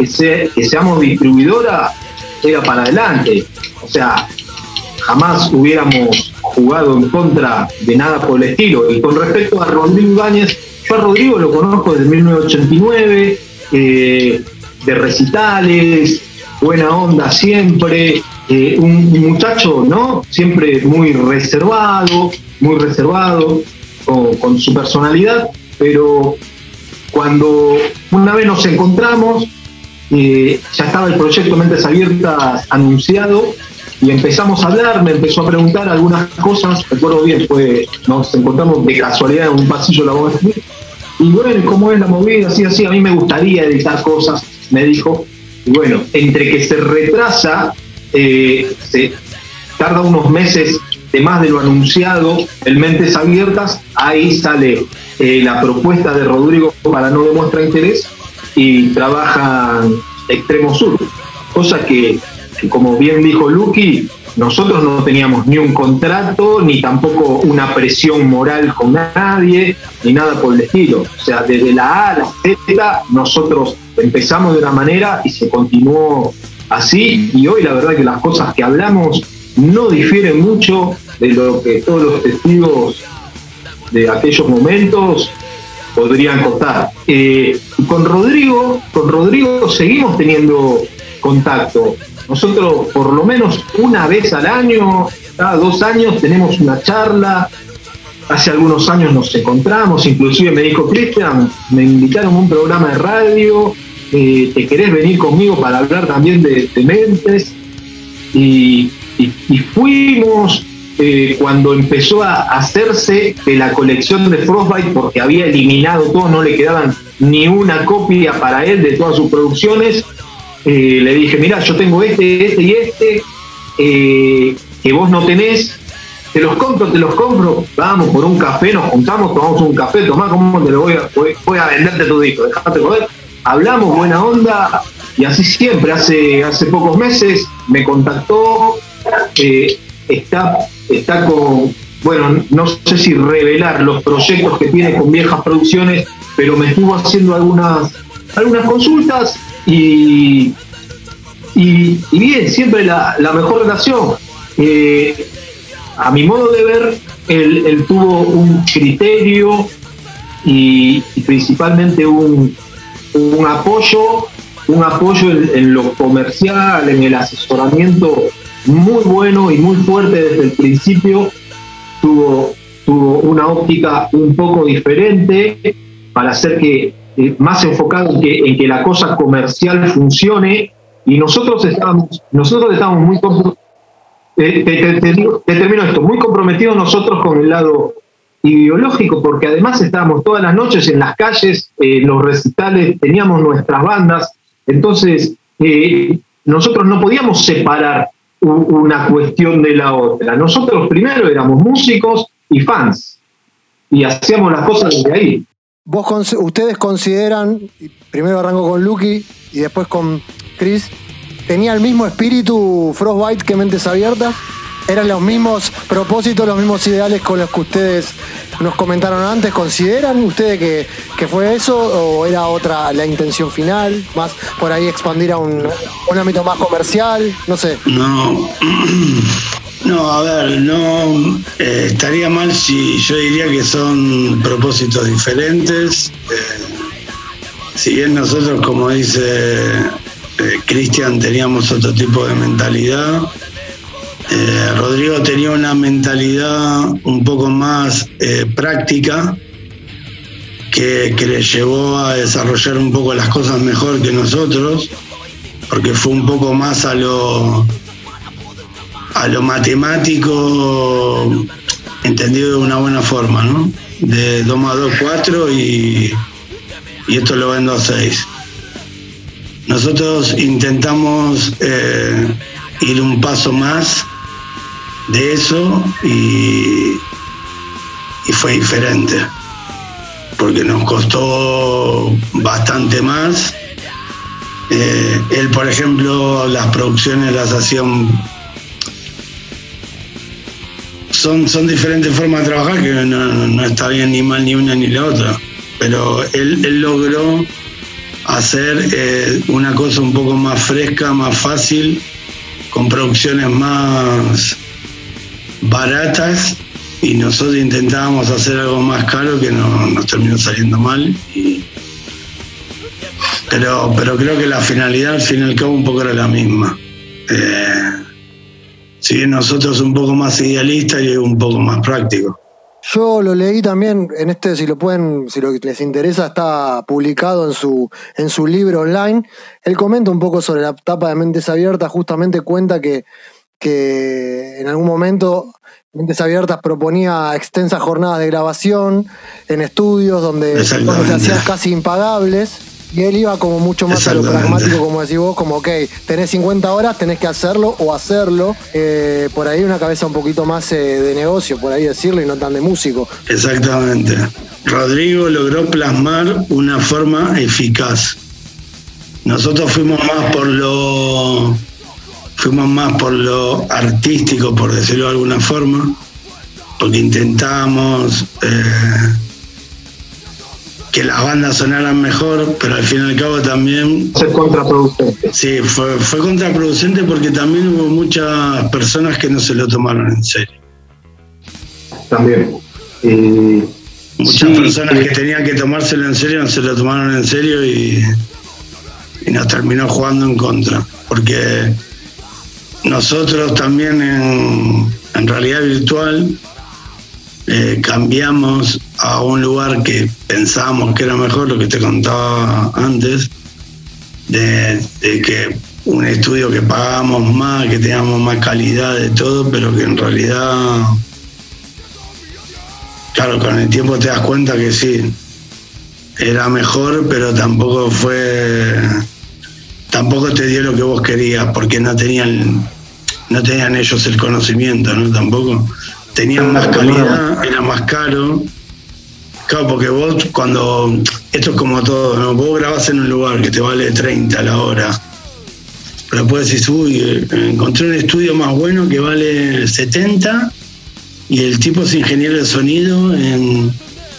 que seamos distribuidora era para adelante. O sea, jamás hubiéramos jugado en contra de nada por el estilo. Y con respecto a Rodrigo Ibáñez, yo a Rodrigo lo conozco desde 1989, eh, de recitales, buena onda siempre, eh, un, muchacho, ¿no? Siempre muy reservado, muy reservado, con, con su personalidad, pero cuando una vez nos encontramos, ya estaba el proyecto Mentes Abiertas anunciado y empezamos a hablar, me empezó a preguntar algunas cosas, recuerdo bien, fue, nos encontramos de casualidad en un pasillo de la voz y bueno, ¿cómo es la movida? Así, así, a mí me gustaría editar cosas, me dijo, y bueno, entre que se retrasa, eh, se tarda unos meses de más de lo anunciado, el Mentes Abiertas, ahí sale eh, la propuesta de Rodrigo para no demuestra interés y trabajan extremo sur, cosa que, como bien dijo Lucky, nosotros no teníamos ni un contrato, ni tampoco una presión moral con nadie, ni nada por el estilo. O sea, desde la A a la Z, nosotros empezamos de una manera y se continuó así. Y hoy la verdad que las cosas que hablamos no difieren mucho de lo que todos los testigos de aquellos momentos podrían contar. Eh, con Rodrigo, con Rodrigo seguimos teniendo contacto. Nosotros por lo menos una vez al año, cada dos años tenemos una charla. Hace algunos años nos encontramos, inclusive me dijo Cristian, me invitaron a un programa de radio, eh, ¿te querés venir conmigo para hablar también de, mentes? y, fuimos, eh, cuando empezó a hacerse de la colección de Frostbite, porque había eliminado todo, no le quedaban ni una copia para él de todas sus producciones, eh, le dije, mira, yo tengo este, este y este, eh, que vos no tenés, te los compro, te los compro, vamos por un café, nos juntamos, tomamos un café, tomá, ¿cómo te lo voy a, voy, a venderte tu disco? Dejate poder. Hablamos, buena onda, y así siempre, hace, hace pocos meses me contactó, está está con, bueno, no sé si revelar los proyectos que tiene con viejas producciones, pero me estuvo haciendo algunas, algunas consultas y, y, bien, siempre la, mejor relación. Eh, a mi modo de ver, él, tuvo un criterio y, principalmente un, un, apoyo, un apoyo en, lo comercial, en el asesoramiento muy bueno y muy fuerte desde el principio. Tuvo, tuvo una óptica un poco diferente para hacer que eh, más enfocado en que, en que la cosa comercial funcione y nosotros estamos, nosotros estamos muy eh, te, termino esto, muy comprometidos nosotros con el lado ideológico, porque además estábamos todas las noches en las calles, en los recitales, teníamos nuestras bandas, entonces eh, nosotros no podíamos separar una cuestión de la otra. Nosotros primero éramos músicos y fans y hacíamos las cosas desde ahí. ¿Vos, ustedes consideran, primero arranco con Lucky y después con Chris, ¿tenía el mismo espíritu Frostbite que Mentes Abiertas? ¿Eran los mismos propósitos, los mismos ideales con los que ustedes nos comentaron antes? ¿Consideran ustedes que, fue eso o era otra la intención final? Más por ahí expandir a un, ámbito más comercial, no sé. No, [CLEARS THROAT] no, a ver, no eh, estaría mal si yo diría que son propósitos diferentes. Eh, si bien nosotros, como dice eh, Cristian, teníamos otro tipo de mentalidad eh, Rodrigo tenía una mentalidad un poco más eh, práctica que, le llevó a desarrollar un poco las cosas mejor que nosotros, porque fue un poco más a lo, a lo matemático entendido de una buena forma, ¿no? De 2 más 2, 4 y, y esto lo vendo a 6. Nosotros intentamos eh, ir un paso más de eso y, fue diferente, porque nos costó bastante más. Eh, él, por ejemplo, las producciones las hacían... Son, son diferentes formas de trabajar que no, está bien ni mal ni una ni la otra, pero él, logró hacer eh, una cosa un poco más fresca, más fácil, con producciones más baratas y nosotros intentábamos hacer algo más caro que no, nos terminó saliendo mal. pero, pero creo que la finalidad al fin y al cabo un poco era la misma. Eh, si nosotros un poco más idealistas y un poco más práctico. Yo lo leí también en este, si lo pueden, si lo les interesa, está publicado en su, en su libro online. Él comenta un poco sobre la etapa de Mentes Abiertas, justamente cuenta que que en algún momento Mentes Abiertas proponía extensas jornadas de grabación en estudios donde, se hacían casi impagables. Y él iba como mucho más a lo pragmático, como decís vos, como, ok, tenés 50 horas, tenés que hacerlo o hacerlo. Eh, por ahí una cabeza un poquito más eh, de negocio, por ahí decirlo, y no tan de músico. Exactamente. Rodrigo logró plasmar una forma eficaz. Nosotros fuimos más por lo fuimos más por lo artístico, por decirlo de alguna forma, porque intentábamos eh, que las bandas sonaran mejor, pero al fin y al cabo también... Fue contraproducente. Sí, fue, fue contraproducente porque también hubo muchas personas que no se lo tomaron en serio. También. Eh, muchas personas eh, que tenían que tomárselo en serio no se lo tomaron en serio y, y nos terminó jugando en contra. Porque nosotros también en, realidad virtual eh, cambiamos a un lugar que pensábamos que era mejor, lo que te contaba antes, de, que un estudio que pagábamos más, que teníamos más calidad de todo, pero que en realidad, claro, con el tiempo te das cuenta que sí, era mejor, pero tampoco fue, tampoco te dio lo que vos querías, porque no tenían no tenían ellos el conocimiento, ¿no? Tampoco. Tenían más calidad, era más caro. Claro, porque vos cuando, esto es como todo, ¿no? Vos grabás en un lugar que te vale 30 a la hora, pero después decís, uy, encontré un estudio más bueno que vale 70 y el tipo es ingeniero de sonido en...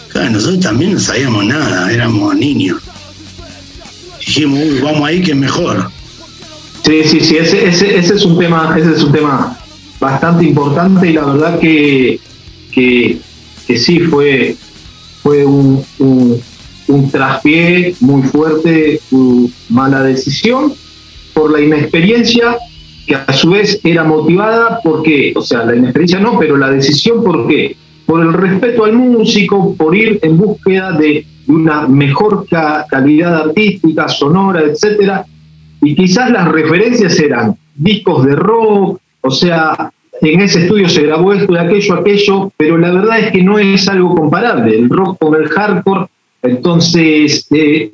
Claro, nosotros también no sabíamos nada, éramos niños. Dijimos, uy, vamos ahí que es mejor. Sí, sí, sí, ese, ese, ese, es un tema, ese es un tema bastante importante y la verdad que, que, sí fue, fue un, un, traspié muy fuerte, una mala decisión por la inexperiencia que a su vez era motivada porque, o sea, la inexperiencia no, pero la decisión por qué? Por el respeto al músico, por ir en búsqueda de una mejor calidad artística, sonora, etcétera, y quizás las referencias eran discos de rock, o sea, en ese estudio se grabó esto y aquello, aquello, pero la verdad es que no es algo comparable, el rock con el hardcore, entonces eh,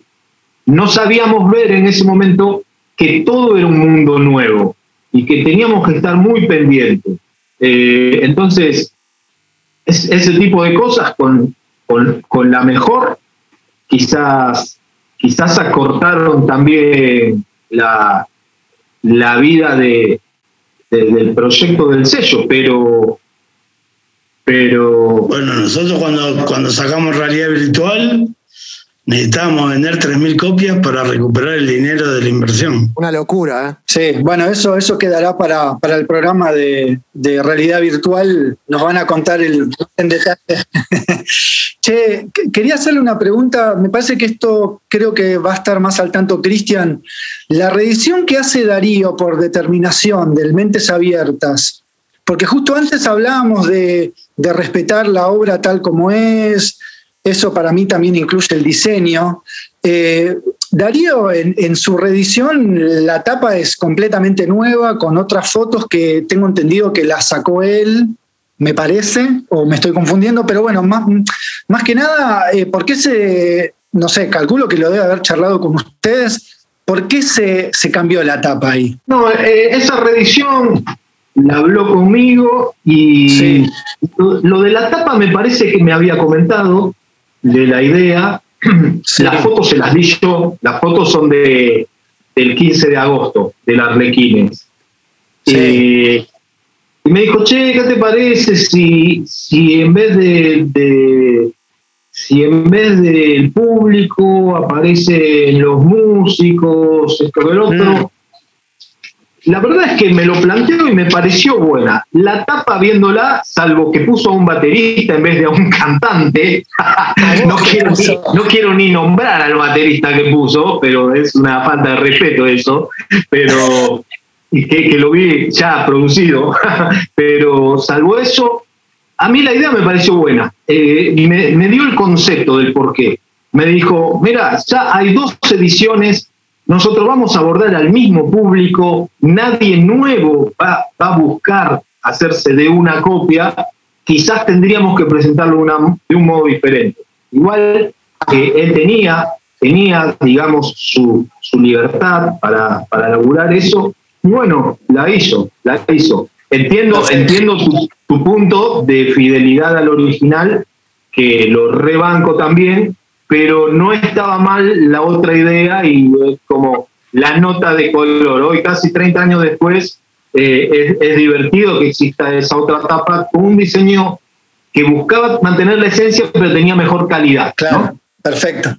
no sabíamos ver en ese momento que todo era un mundo nuevo y que teníamos que estar muy pendientes. Eh, entonces, ese tipo de cosas con, con, la mejor quizás, quizás acortaron también la, la vida de, del proyecto del sello, pero pero bueno, nosotros cuando, cuando sacamos realidad virtual necesitábamos vender 3.000 copias para recuperar el dinero de la inversión. Una locura, ¿eh? Sí, bueno, eso, eso quedará para, para el programa de, de, realidad virtual. Nos van a contar el, en detalle. [LAUGHS] che, quería hacerle una pregunta. Me parece que esto creo que va a estar más al tanto Cristian. La reedición que hace Darío por determinación del Mentes Abiertas, porque justo antes hablábamos de, de respetar la obra tal como es, eso para mí también incluye el diseño. Eh, Darío, en, su reedición, la tapa es completamente nueva, con otras fotos que tengo entendido que las sacó él, me parece, o me estoy confundiendo, pero bueno, más, más que nada, eh, ¿por qué se, no sé, calculo que lo debe haber charlado con ustedes, ¿por qué se, se cambió la tapa ahí? No, eh, esa reedición la habló conmigo y lo, de la tapa me parece que me había comentado de la idea. Las fotos se las di yo, las fotos son de, del 15 de agosto, de las Arlequines. Eh, y me dijo, che, ¿qué te parece si, si en vez de, si en vez del público aparecen los músicos, esto y otro? La verdad es que me lo planteo y me pareció buena. La tapa viéndola, salvo que puso a un baterista en vez de a un cantante, [LAUGHS] no, quiero ni, nombrar al baterista que puso, pero es una falta de respeto eso, pero que, que lo vi ya producido, [LAUGHS] pero salvo eso, a mí la idea me pareció buena. Eh, me, me dio el concepto del por qué. Me dijo, mira, ya hay dos ediciones nosotros vamos a abordar al mismo público, nadie nuevo va, a buscar hacerse de una copia, quizás tendríamos que presentarlo de un modo diferente. Igual que él tenía, tenía digamos, su, libertad para, para laburar eso, y bueno, la hizo, la hizo. Entiendo, entiendo tu, tu punto de fidelidad al original, que lo rebanco también, pero no estaba mal la otra idea y como la nota de color. Hoy, casi 30 años después, eh, es, divertido que exista esa otra etapa con un diseño que buscaba mantener la esencia, pero tenía mejor calidad. Claro, perfecto.